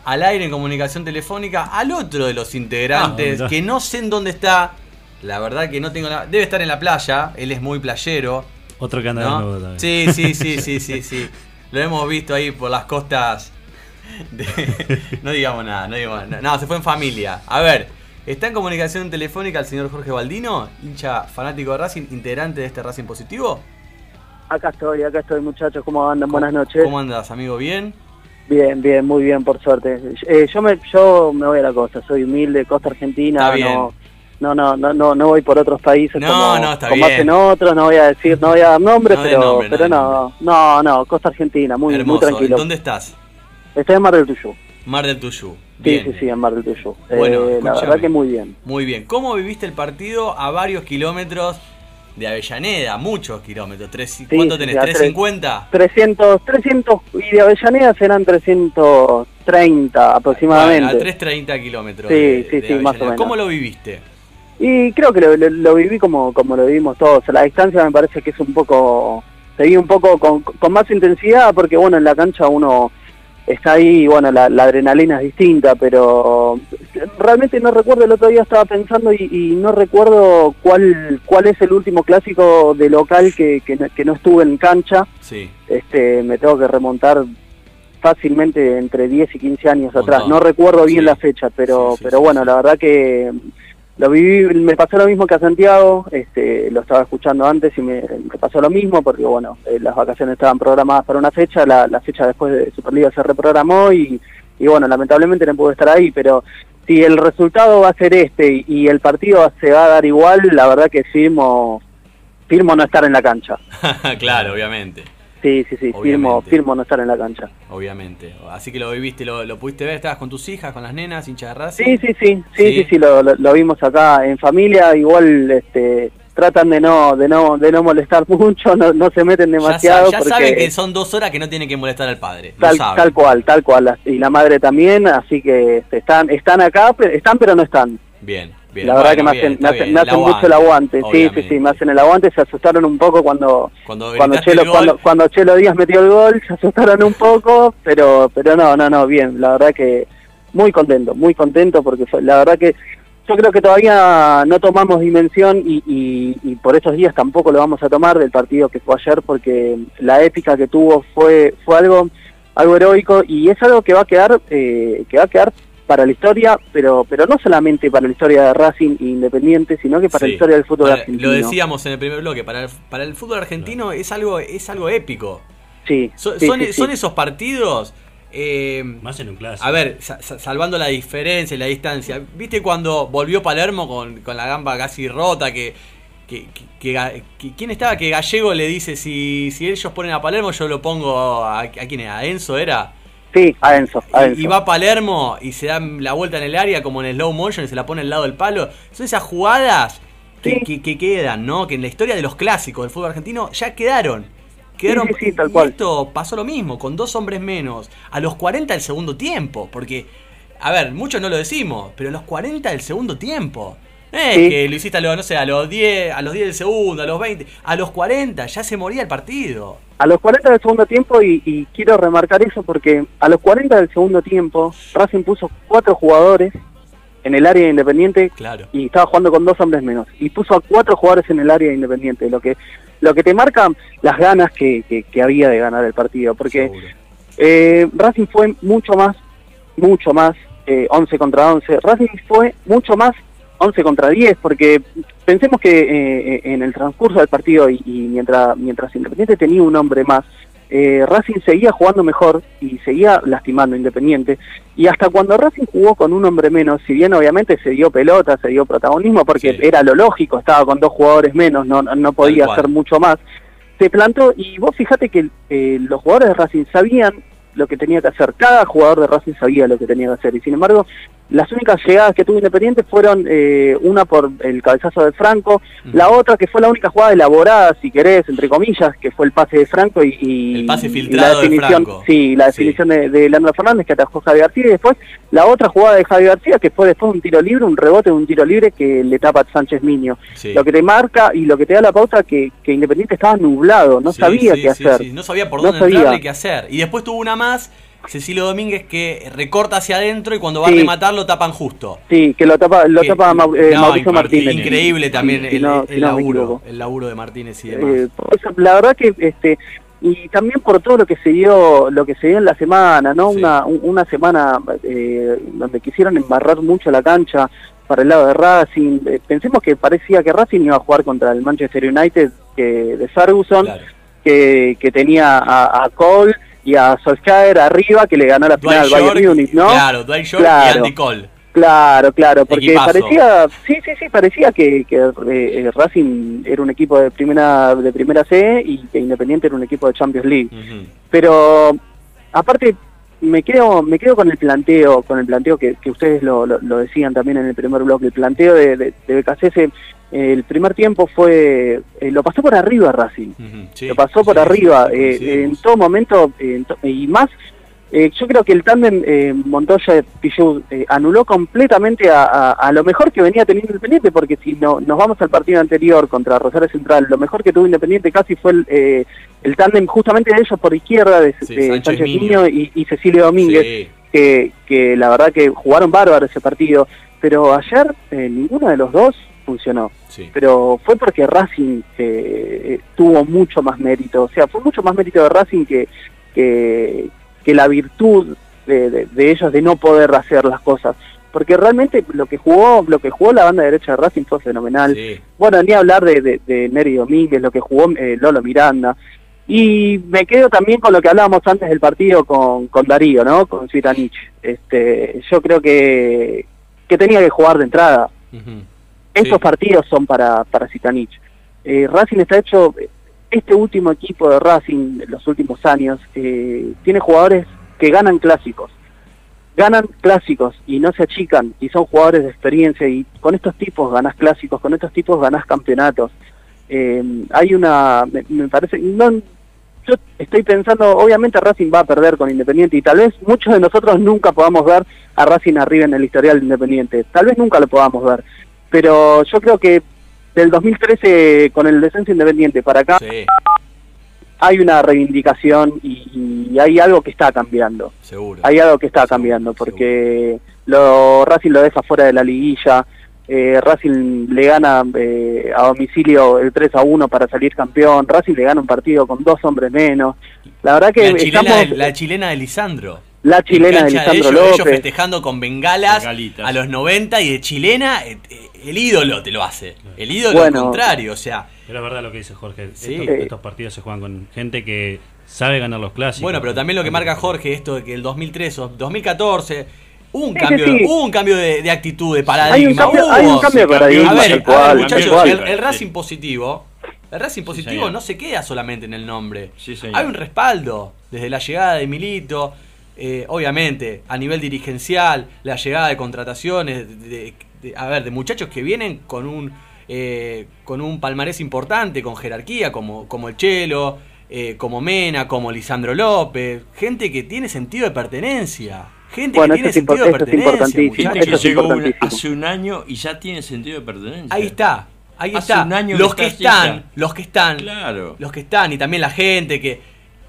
al aire en comunicación telefónica al otro de los integrantes, Ah, que no sé en dónde está. La verdad que no tengo la... Debe estar en la playa, él es muy playero. Otro que anda ¿no? desnudo también. Sí, sí, sí, sí, sí, sí. Lo hemos visto ahí por las costas. de- No digamos nada, no digamos nada. No, se fue en familia. A ver, está en comunicación telefónica el señor Jorge Baldino, hincha fanático de Racing, integrante de este Racing Positivo. Acá estoy, acá estoy muchachos, ¿cómo andan? Buenas noches. ¿Cómo andas, amigo? ¿Bien? Bien, bien, muy bien, por suerte. Eh, yo me yo me voy a la costa, soy humilde, costa argentina, Está bien. no, no, no, no, no, no voy por otros países No, como, no, está como bien. hacen otros, no voy a decir, no voy a dar nombres, No pero, nombre, pero no, no, no, Costa Argentina, muy, muy Hermoso. tranquilo. ¿Dónde estás? Estoy en Mar del Tuyú. Mar del Tuyú. Sí, Bien. sí, sí, en Mar del Tuyú. Bueno, Eh, la verdad que muy bien. Muy bien. ¿Cómo viviste el partido a varios kilómetros de Avellaneda? Muchos kilómetros. Tres, Sí, ¿Cuánto tenés? sí, hace- ¿350? 300, 300 y de Avellaneda serán 330 aproximadamente. Bueno, a 330 kilómetros. Sí, de- sí, de sí, más o menos. ¿Cómo lo viviste? Y creo que lo, lo- lo viví como, como lo vivimos todos. La distancia me parece que es un poco, se vive un poco con, con más intensidad porque bueno, en la cancha uno está ahí y bueno, la, la adrenalina es distinta, pero realmente no recuerdo, el otro día estaba pensando y, y no recuerdo cuál, cuál es el último clásico de local que, que, no- que no estuve en cancha. Sí. Este, me tengo que remontar fácilmente entre 10 y 15 años atrás. No recuerdo bien Sí. la fecha, pero, Sí, sí, pero bueno, la verdad que lo viví, me pasó lo mismo que a Santiago, este, lo estaba escuchando antes y me, pasó lo mismo porque bueno, eh, las vacaciones estaban programadas para una fecha, la, la fecha después de Superliga se reprogramó y, y bueno, lamentablemente no pude estar ahí, pero si el resultado va a ser este y, y el partido se va a dar igual, la verdad que firmo, firmo no estar en la cancha. claro, obviamente. Sí, sí, sí, firmo, firmo no estar en la cancha. Obviamente. Así que lo viviste, lo, lo pudiste ver, estabas con tus hijas, con las nenas, hinchas de Racing. Sí, sí, sí, sí, Sí. sí, lo, vimos acá en familia, igual este tratan de no de no de no molestar mucho, no, no se meten Ya, demasiado ya porque saben que son dos horas que no tienen que molestar al padre. Tal, tal cual, tal cual, y la madre también, así que este, están están acá, están pero no están. Bien, bien. La verdad Bueno, que me hacen, me hacen, me hacen mucho el aguante, sí, sí, sí, me hacen el aguante, se asustaron un poco cuando Cuando cuando Chelo cuando, cuando Chelo Díaz metió el gol, se asustaron un poco, pero pero no, no, no, bien, la verdad que muy contento, muy contento porque fue- la verdad que yo creo que todavía no tomamos dimensión y, y, y por estos días tampoco lo vamos a tomar del partido que fue ayer porque la épica que tuvo fue fue algo algo heroico y es algo que va a quedar eh, que va a quedar para la historia, pero pero no solamente para la historia de Racing Independiente, sino que para Sí. la historia del fútbol Para- argentino. Lo decíamos en el primer bloque, para el, para el fútbol argentino es algo es algo épico. Sí, So- sí, son, sí, sí. son esos partidos. eh, Más en un clásico. a ver, sa- sa- salvando la diferencia y la distancia. ¿Viste cuando volvió Palermo con, con la gamba casi rota? Que, que, que- ¿Quién estaba? Que Gallego le dice: si, si ellos ponen a Palermo, yo lo pongo. ¿A, a quién era? ¿A Enzo era? Sí, a Enzo, a Y, va Palermo y se da la vuelta en el área como en slow motion y se la pone al lado del palo. Son esas jugadas que, que- que quedan, ¿no? Que en la historia de los clásicos del fútbol argentino ya quedaron. Quedaron, Sí, sí, tal cual. esto pasó lo mismo, con dos hombres menos, a los 40 del segundo tiempo, porque, a ver, muchos no lo decimos, pero a los 40 del segundo tiempo. Es Sí. que lo hiciste a los, no sé, a los 10, a los 10 del segundo, a los 20, a los 40 ya se moría el partido. A los 40 del segundo tiempo, y, y quiero remarcar eso porque a los 40 del segundo tiempo, Racing puso cuatro jugadores en el área de Independiente Claro. y estaba jugando con dos hombres menos. Y puso a cuatro jugadores en el área de Independiente, lo que lo que te marca las ganas que, que- que había de ganar el partido. Porque eh, Racing fue mucho más, mucho más eh, 11 contra 11. Racing fue mucho más 11 contra 10, porque pensemos que eh, en el transcurso del partido y, y mientras, mientras Independiente tenía un hombre más, eh, Racing seguía jugando mejor y seguía lastimando Independiente. Y hasta cuando Racing jugó con un hombre menos, si bien obviamente se dio pelota, se dio protagonismo, porque era lo lógico, estaba con dos jugadores menos, no, no- podía hacer mucho más, se plantó. Y vos fíjate que eh, los jugadores de Racing sabían lo que tenía que hacer, cada jugador de Racing sabía lo que tenía que hacer y sin embargo las únicas llegadas que tuvo Independiente fueron eh, una por el cabezazo de Franco, la otra que fue la única jugada elaborada, si querés, entre comillas, que fue el pase de Franco y, y- El pase y filtrado la de definición, Franco. sí, la definición de, de Leandro Fernández que atajó Javi García y después la otra jugada de Javi García que fue después un tiro libre, un rebote de un tiro libre que le tapa a Sánchez Miño. Sí. Lo que te marca y lo que te da la pauta que, que Independiente estaba nublado, no Sí, sabía qué hacer. No sabía por No dónde sabía. entrarle y qué hacer. Y después tuvo una más, Cecilio Domínguez, que recorta hacia adentro y cuando va Sí. a rematar lo tapan justo. Sí, que lo tapa, lo Que- tapa Mau- eh, no, Mauricio Martínez. Increíble también Sí, el, no- el laburo, el laburo de Martínez y demás. Eh, eso, la verdad que este y también por todo lo que se dio lo que se dio en la semana no una un- una semana eh, donde quisieron embarrar mucho la cancha para el lado de Racing Eh, pensemos que parecía que Racing iba a jugar contra el Manchester United que, de Ferguson que, que tenía a, a Cole y a Solskjaer arriba que le ganó la final al Bayern York, Múnich no Claro, Dwight York y Claro. Andy Cole. Claro, claro, porque Equipazo. parecía, sí, sí, sí, parecía que, que eh, Racing era un equipo de primera de primera C y que Independiente era un equipo de Champions League. Pero aparte me quedo me quedo con el planteo, con el planteo que, que ustedes lo, lo- lo decían también en el primer bloque, el planteo de, de, de el primer tiempo fue eh, lo pasó por arriba Racing. lo pasó por arriba eh, eh, en todo momento en to- y más eh, yo creo que el tándem eh, Montoya-Pichud eh, anuló completamente a, a- a lo mejor que venía teniendo Independiente, porque si no, nos vamos al partido anterior contra Rosario Central, lo mejor que tuvo Independiente casi fue el, eh, el tándem justamente de ellos por izquierda, de, Sí, de Sánchez y, y Cecilio Domínguez, Sí. que, que la verdad que jugaron bárbaro ese partido, pero ayer eh, ninguno de los dos funcionó Sí. pero fue porque Racing eh, tuvo mucho más mérito, o sea, fue mucho más mérito de Racing que, que, que la virtud de, de- de ellos de no poder hacer las cosas. Porque realmente lo que jugó, lo que jugó la banda derecha de Racing fue fenomenal. Bueno, ni hablar de, de, de Neri Domínguez, lo que jugó eh, Lolo Miranda. Y me quedo también con lo que hablábamos antes del partido con, con Darío, ¿no? Con Zitanich. Este, yo creo que, que tenía que jugar de entrada. Estos partidos son para, para Zitanich. Eh, Racing está hecho, este último equipo de Racing los últimos años, eh, tiene jugadores que ganan clásicos. Ganan clásicos y no se achican y son jugadores de experiencia y con estos tipos ganás clásicos, con estos tipos ganás campeonatos. Eh, hay una, me, me parece, no, yo estoy pensando, obviamente Racing va a perder con Independiente y tal vez muchos de nosotros nunca podamos ver a Racing arriba en el historial de Independiente, tal vez nunca lo podamos ver, pero yo creo que del 2013 con el descenso Independiente para acá hay una reivindicación y, y hay algo que está cambiando. Seguro. Hay algo que está cambiando porque lo Racing lo deja fuera de la liguilla, eh, Racing le gana eh, a domicilio el 3 a 1 para salir campeón, Racing le gana un partido con dos hombres menos. La verdad que La chilena, estamos de, la chilena de Lisandro. La chilena de Lisandro ellos, ellos López. festejando con bengalas a los 90 y de chilena eh, eh, el ídolo te lo hace. El ídolo Bueno. al contrario, o sea. Pero es verdad lo que dice Jorge. Sí. Estos, estos partidos se juegan con gente que sabe ganar los clásicos. Bueno, pero también lo que marca Jorge, esto de que el 2003 o 2014 hubo un Sí, cambio, sí, sí. hubo un cambio de, de actitud, de paradigma. Hay un cambio- hubo. hay un cambio de paradigma, A ver, tal a cual, ver, tal muchachos, cual. el, el Racing positivo, el Racing positivo no se queda solamente en el nombre. Hay un respaldo desde la llegada de Milito, eh, obviamente a nivel dirigencial, la llegada de contrataciones, de, de- de- a ver, de muchachos que vienen con un eh, con un palmarés importante, con jerarquía, como, como el Chelo, eh, como Mena, como Lisandro López, gente que tiene sentido de pertenencia. Gente Bueno, que tiene sentido de pertenencia. Gente muchachos. que llegó una- hace un año y ya tiene sentido de pertenencia. Ahí está, ahí Hace está. un año los que que está así están, los que están, Claro. los que están y también la gente que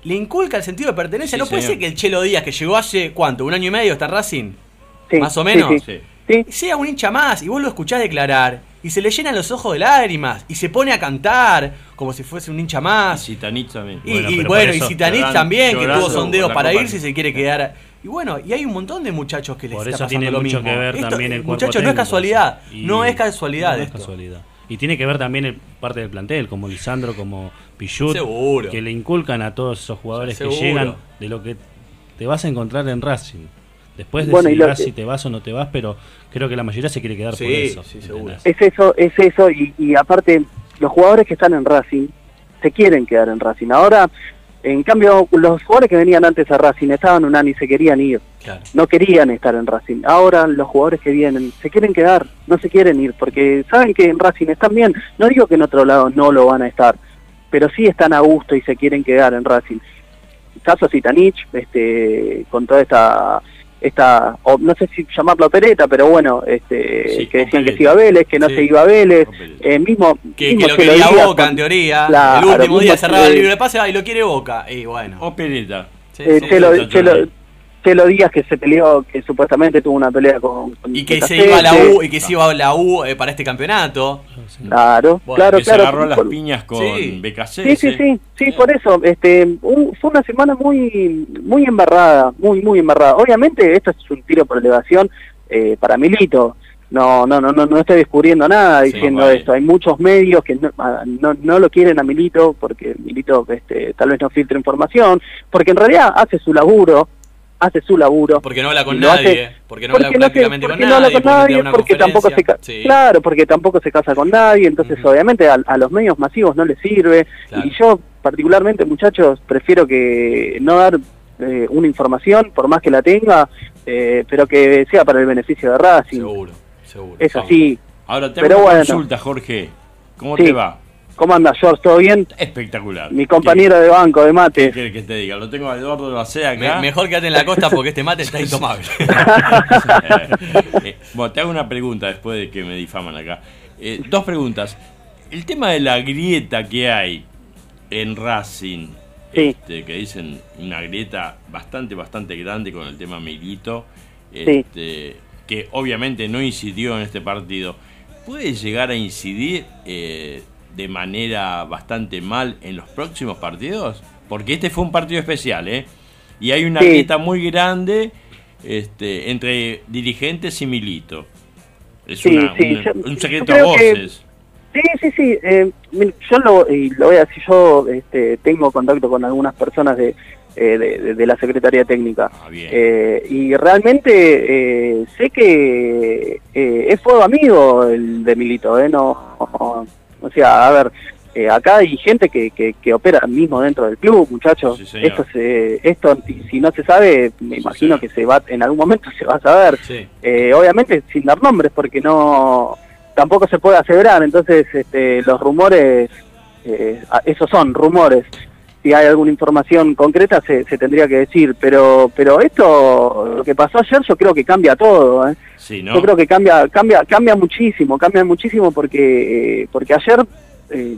le inculca el sentido de pertenencia. Sí, no puede ser que el Chelo Díaz, que llegó hace cuánto, un año y medio, está en Racing, Sí, más o menos, sí. sea un hincha más y vos lo escuchás declarar y se le llenan los ojos de lágrimas y se pone a cantar como si fuese un hincha más. Y Zitanich también. Y Bueno, y bueno, y Zitanich también, que tuvo sondeos para ir si se quiere quedar. Y bueno, y hay un montón de muchachos que les Por está eso pasando tiene lo mucho mismo. que ver Esto, también el cuerpo Muchachos, no es casualidad. no es casualidad no es casualidad. Y tiene que ver también el parte del plantel, como Lisandro, como Pichut, Seguro. que le inculcan a todos esos jugadores Seguro. que llegan de lo que te vas a encontrar en Racing. Después Bueno, decidirás que- si te vas o no te vas, pero creo que la mayoría se quiere quedar por Sí, eso. sí. Es eso, es eso, y, y aparte, los jugadores que están en Racing se quieren quedar en Racing. Ahora, en cambio, los jugadores que venían antes a Racing estaban un año y se querían ir. Claro. No querían estar en Racing. Ahora los jugadores que vienen se quieren quedar, no se quieren ir, porque saben que en Racing están bien. No digo que en otro lado no lo van a estar, pero sí están a gusto y se quieren quedar en Racing. Caso Zitanich, este, con toda esta esta o no sé si llamarla opereta pero bueno este Sí, que decían que opereta. se iba a Vélez que no Sí. se iba a Vélez eh, mismo Que, mismo que lo quería Boca con- en teoría. El último día cerraba el libre de pase y lo quiere Boca. Y bueno. O Pereta. Sí, eh. Chelo, Chelo- sí. Chelo Díaz que se peleó que supuestamente tuvo una pelea con, con Y que se iba a la U, y que se iba a la U eh, para este campeonato. claro Bueno, claro que se claro agarró las piñas con Sí. BKC. Sí, sí, sí, sí, por eso, este, un- fue una semana muy, muy embarrada, muy, muy embarrada. Obviamente esto es un tiro por elevación eh, para Milito. No, no, no, no, no estoy descubriendo nada Sí, diciendo vale. esto. Hay muchos medios que no, ah, no, no lo quieren a Milito porque Milito, este, tal vez no filtra información, porque en realidad hace su laburo, hace su laburo. Porque no habla con nadie, hace- porque no habla porque prácticamente porque con no habla nadie, con nadie, porque tampoco se Sí. claro, porque tampoco se casa con nadie, entonces obviamente a, a los medios masivos no les sirve. Y yo particularmente, muchachos, prefiero que no dar eh, una información, por más que la tenga, eh, pero que sea para el beneficio de Racing. Seguro, seguro. Es así. Ahora te Pero una bueno. consulta, Jorge. ¿Cómo Sí. te va? ¿Cómo anda, George? ¿Todo bien? Espectacular. Mi compañero de banco de mate. ¿Qué que te diga? Lo tengo a Eduardo Bacé acá. Me- mejor quédate en la costa porque este mate está intomable. Eh, bueno, te hago una pregunta después de que me difaman acá. Eh, dos preguntas. El tema de la grieta que hay en Racing, este, que dicen una grieta bastante, bastante grande con el tema Milito, este, que obviamente no incidió en este partido, ¿puede llegar a incidir eh, de manera bastante mal en los próximos partidos? Porque este fue un partido especial, ¿eh? Y hay una Sí. grieta muy grande este, entre dirigentes y Milito. Es Sí, una- sí, una- yo- un secreto a que- voces. Sí, sí, sí. eh, yo lo, y lo voy a decir, yo este, tengo contacto con algunas personas de, eh, de, la Secretaría Técnica. Eh, y realmente eh, sé que eh, es fuego amigo el de Milito, ¿eh? No, no- o sea, a ver, eh, acá hay gente que, que, que opera mismo dentro del club, muchachos. esto, se, esto, si no se sabe, me imagino que se va, en algún momento se va a saber. Eh, obviamente sin dar nombres, porque no tampoco se puede aseverar, entonces este, los rumores, eh, esos son rumores. Si hay alguna información concreta se, se tendría que decir, pero pero esto, lo que pasó ayer, yo creo que cambia todo. ¿eh? Sí, ¿no? Yo creo que cambia cambia cambia muchísimo, cambia muchísimo porque eh, porque ayer eh,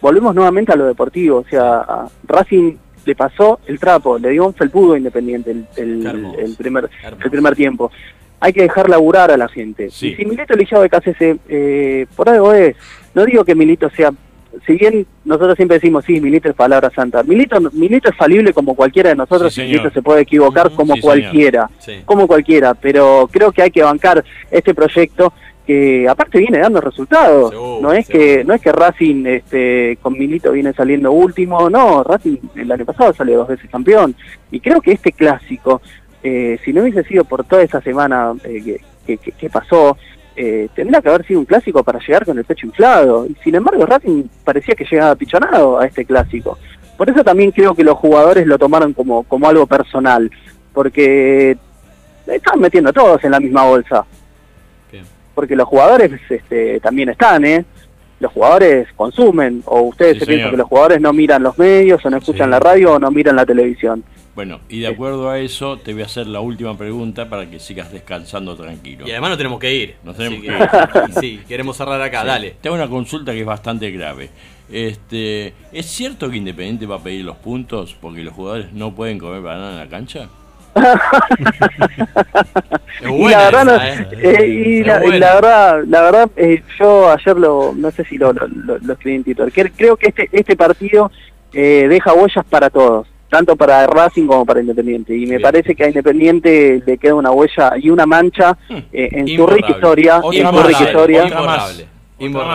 volvemos nuevamente a lo deportivo, o sea, a Racing le pasó el trapo, le dio un felpudo Independiente el, el- el primer el primer tiempo. Hay que dejar laburar a la gente. Y si Milito eligió de KCC, eh, por algo es. No digo que Milito sea, si bien nosotros siempre decimos, sí, Milito es palabra santa. Milito, Milito es falible como cualquiera de nosotros Sí. Milito se puede equivocar como Sí, cualquiera Sí. como cualquiera, pero creo que hay que bancar este proyecto que aparte viene dando resultados. no es que no es que Racing este con Milito viene saliendo último, no, Racing el año pasado salió dos veces campeón y creo que este clásico eh, si no hubiese sido por toda esa semana eh, que- que pasó, eh, tendría que haber sido un clásico para llegar con el pecho inflado. Y sin embargo, Racing parecía que llegaba pichonado a este clásico. Por eso también creo que los jugadores lo tomaron como, como algo personal, porque están metiendo a todos en la misma bolsa. Porque los jugadores este, también están, ¿eh? Los jugadores consumen, o ustedes Sí, se piensan que los jugadores no miran los medios, o no escuchan Sí. la radio, o no miran la televisión. Bueno, y de acuerdo a eso, te voy a hacer la última pregunta para que sigas descansando tranquilo. Y además no tenemos que ir. Nos tenemos que que- ir. sí, queremos cerrar acá, Sí. dale. Tengo una consulta que es bastante grave. Este, ¿Es cierto que Independiente va a pedir los puntos porque los jugadores no pueden comer banana en la cancha? Es y la verdad, la, verdad, la verdad, eh, yo ayer lo, no sé si lo, lo, lo- lo escribí en Twitter, creo que este, este partido eh, deja huellas para todos, tanto para Racing como para Independiente, y me parece que a Independiente le queda una huella y una mancha eh, en su Imborrable. rica historia, en su rica historia,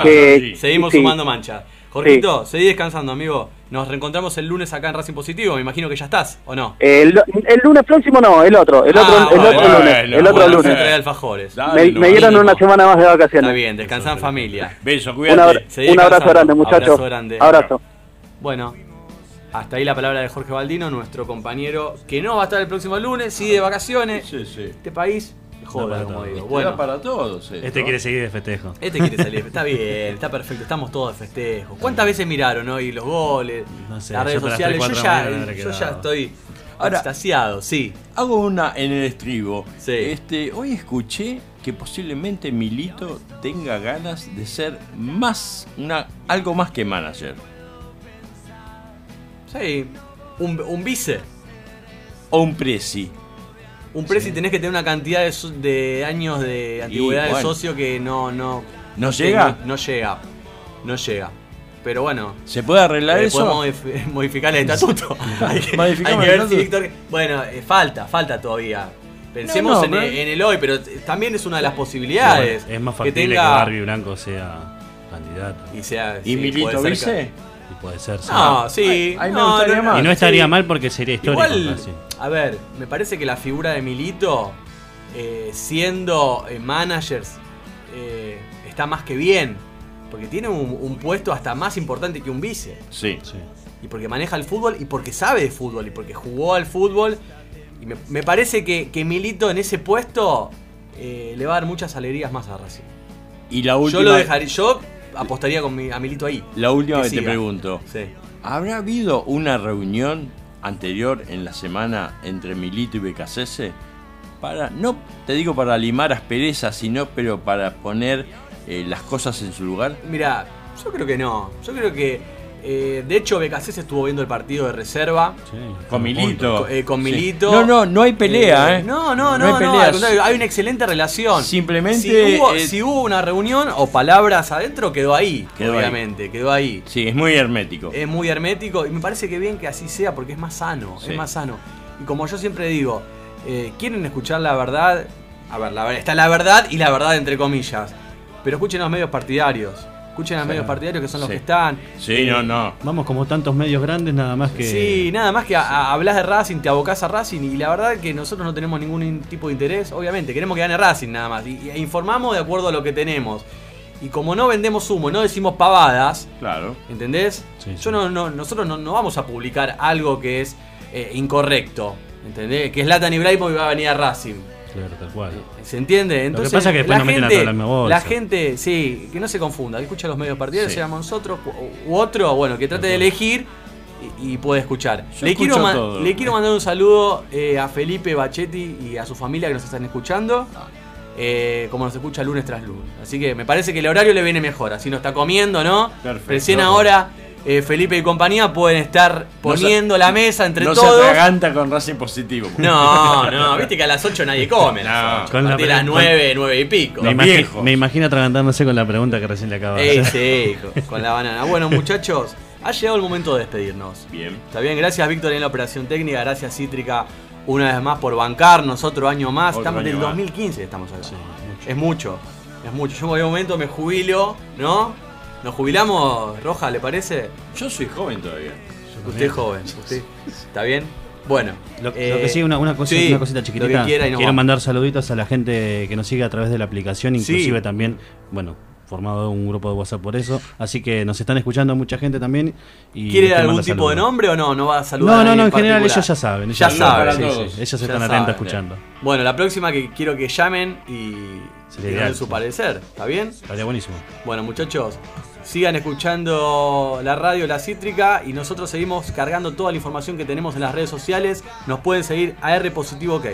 que- Seguimos sí. sumando mancha. Jorgito, seguí descansando, amigo. Nos reencontramos el lunes acá en Racing Positivo. Me imagino que ya estás, ¿o no? El, el lunes próximo no, el otro, el otro, Ah, el bueno, otro lunes, el otro bueno, lunes. se trae alfajores. Me, me dieron una semana más de vacaciones. Está bien, descansá en familia. Beso, Un, abra- Seguí un abrazo grande, muchachos. Abrazo grande. Abrazo. Bueno, hasta ahí la palabra de Jorge Baldino, nuestro compañero que no va a estar el próximo lunes, sigue de vacaciones. Este país joda, como digo. Este Bueno, para todos. Este quiere seguir de festejo. Este quiere salir, está bien, está perfecto, estamos todos de festejo. ¿Cuántas veces miraron hoy los goles, No sé, las redes sociales? 3, Yo 4 de la ya, yo ya estoy Ahora- extasiado, sí. Hago una en el estribo. Este, hoy escuché que posiblemente Milito tenga ganas de ser más, una, algo más que manager. Sí, un, un vice. O un presi. Un presi tenés que tener una cantidad de, años de antigüedad de bueno. socio que no, no, ¿No que llega? No, no llega. No llega. Pero bueno. ¿Se puede arreglar eh, eso? Podemos modif- modificar el estatuto. hay que, hay que ver si. Víctor. Bueno, eh, falta, falta todavía. Pensemos No, no, en, pero- en el hoy, pero también es una de las posibilidades. es más que factible que, tenga Barbie Blanco sea candidato. y sea ¿Y Milito vice? Puede ser. No, sí. Ahí me no, gustaría no, más. Y no estaría sí. mal porque sería histórico. Igual, a ver, me parece que la figura de Milito, eh, siendo eh, managers, eh, está más que bien. Porque tiene un, un puesto hasta más importante que un vice. Sí. Y porque maneja el fútbol y porque sabe de fútbol y porque jugó al fútbol. Y me, me parece que, que Milito en ese puesto eh, le va a dar muchas alegrías más a Racing. Y la última. Yo lo dejaría, yo apostaría con mi, a Milito ahí. La última que, te siga. pregunto. Sí. ¿Habrá habido una reunión anterior en la semana entre Milito y Becasese? Para, no te digo para limar asperezas, sino pero para poner eh, las cosas en su lugar. Mira, yo creo que no. Yo creo que. Eh, de hecho, Becasés estuvo viendo el partido de reserva. Con Milito. Con, eh, con Sí. Milito. No, no, no hay pelea, ¿eh? No, no, no, No hay no, contrario, hay una excelente relación. Simplemente, Si hubo, eh, si hubo una reunión o palabras adentro, quedó ahí. Quedó ahí. obviamente, quedó ahí. Sí, es muy hermético. Es muy hermético y me parece que bien que así sea porque es más sano, Sí. es más sano. Y como yo siempre digo, eh, quieren escuchar la verdad, a ver, la, está la verdad y la verdad entre comillas, pero escuchen los medios partidarios, escuchen a Sí. medios partidarios que son los Sí. que están. Sí, Eh, no, no. Vamos como tantos medios grandes, nada más que. Sí, nada más que a- a- hablas de Racing, te abocás a Racing y la verdad que nosotros no tenemos ningún in- tipo de interés, obviamente, queremos que gane Racing nada más y, y informamos de acuerdo a lo que tenemos. Y como no vendemos humo, no decimos pavadas, Claro. ¿entendés? Yo no, no, nosotros no, no vamos a publicar algo que es eh, incorrecto, ¿entendés? Que es Latan Ibrahimovic va a venir a Racing. Claro, tal cual. ¿Se entiende? Entonces, pasa es que después la nos meten a gente, toda la bolsa. La gente, sí, que no se confunda, que escucha los medios partidarios, Sí. seamos nosotros u, otro, bueno, que trate de elegir y, y puede escuchar. Yo Le quiero, todo. le quiero mandar un saludo eh, a Felipe Bachetti y a su familia que nos están escuchando. eh, como nos escucha lunes tras lunes. Así que me parece que el horario le viene mejor. Así no está comiendo, ¿no? Perfecto. Recién ahora eh, Felipe y compañía pueden estar poniendo la mesa entre no se todos. atraganta con Racing positivo. No, no, viste que a las 8 nadie come. No. a las Con la las pre- 9, 9 y pico. Me, imagi- me imagino atragantándose con la pregunta que recién le acabo de hacer. sí, con, con la banana. Bueno, muchachos, ha llegado el momento de despedirnos. Bien. Está bien, gracias Víctor en la operación técnica, gracias Cítrica una vez más por bancarnos otro año más. Otro estamos año del más. 2015 estamos acá. Es mucho, es mucho. Yo en algún momento me jubilo, ¿no? ¿Nos jubilamos, Roja, le parece? Yo soy joven todavía. Usted es joven, usted. ¿Está bien? Bueno. Lo, eh, lo que sí, una, una cosa- sí, una cosita lo chiquitita. que quiera y nos Quiero mandar saluditos a la gente que nos sigue a través de la aplicación, Sí. inclusive también, bueno, formado un grupo de WhatsApp por eso. Así que nos están escuchando mucha gente también. Y ¿Quiere algún tipo de nombre o no? ¿No va a saludar No, a no, nadie no, en general ellos ya saben. Ya saben. sí, sí, ellos Ya están atentos escuchando. Bueno, la próxima que quiero que llamen y Sería su sí. parecer. ¿Está bien? Estaría buenísimo. Bueno, muchachos, sigan escuchando la radio La Cítrica y nosotros seguimos cargando toda la información que tenemos en las redes sociales. Nos pueden seguir a R Positivo OK.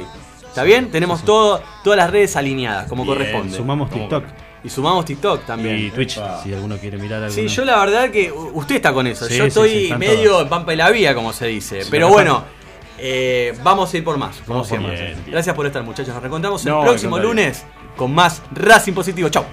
¿Está bien? Tenemos todo, todas las redes alineadas, como Bien, corresponde. sumamos TikTok. Y sumamos TikTok también. Y Twitch, si alguno quiere mirar algo. Sí, yo la verdad que usted está con eso. Sí, yo sí, estoy sí, medio todos. en pampa de la vía, como se dice. Sí, Pero bueno, eh, vamos a ir por más, como Vamos por siempre. más. Gracias por estar, muchachos. Nos reencontramos No, el próximo lunes con más Racing Positivo. Chao.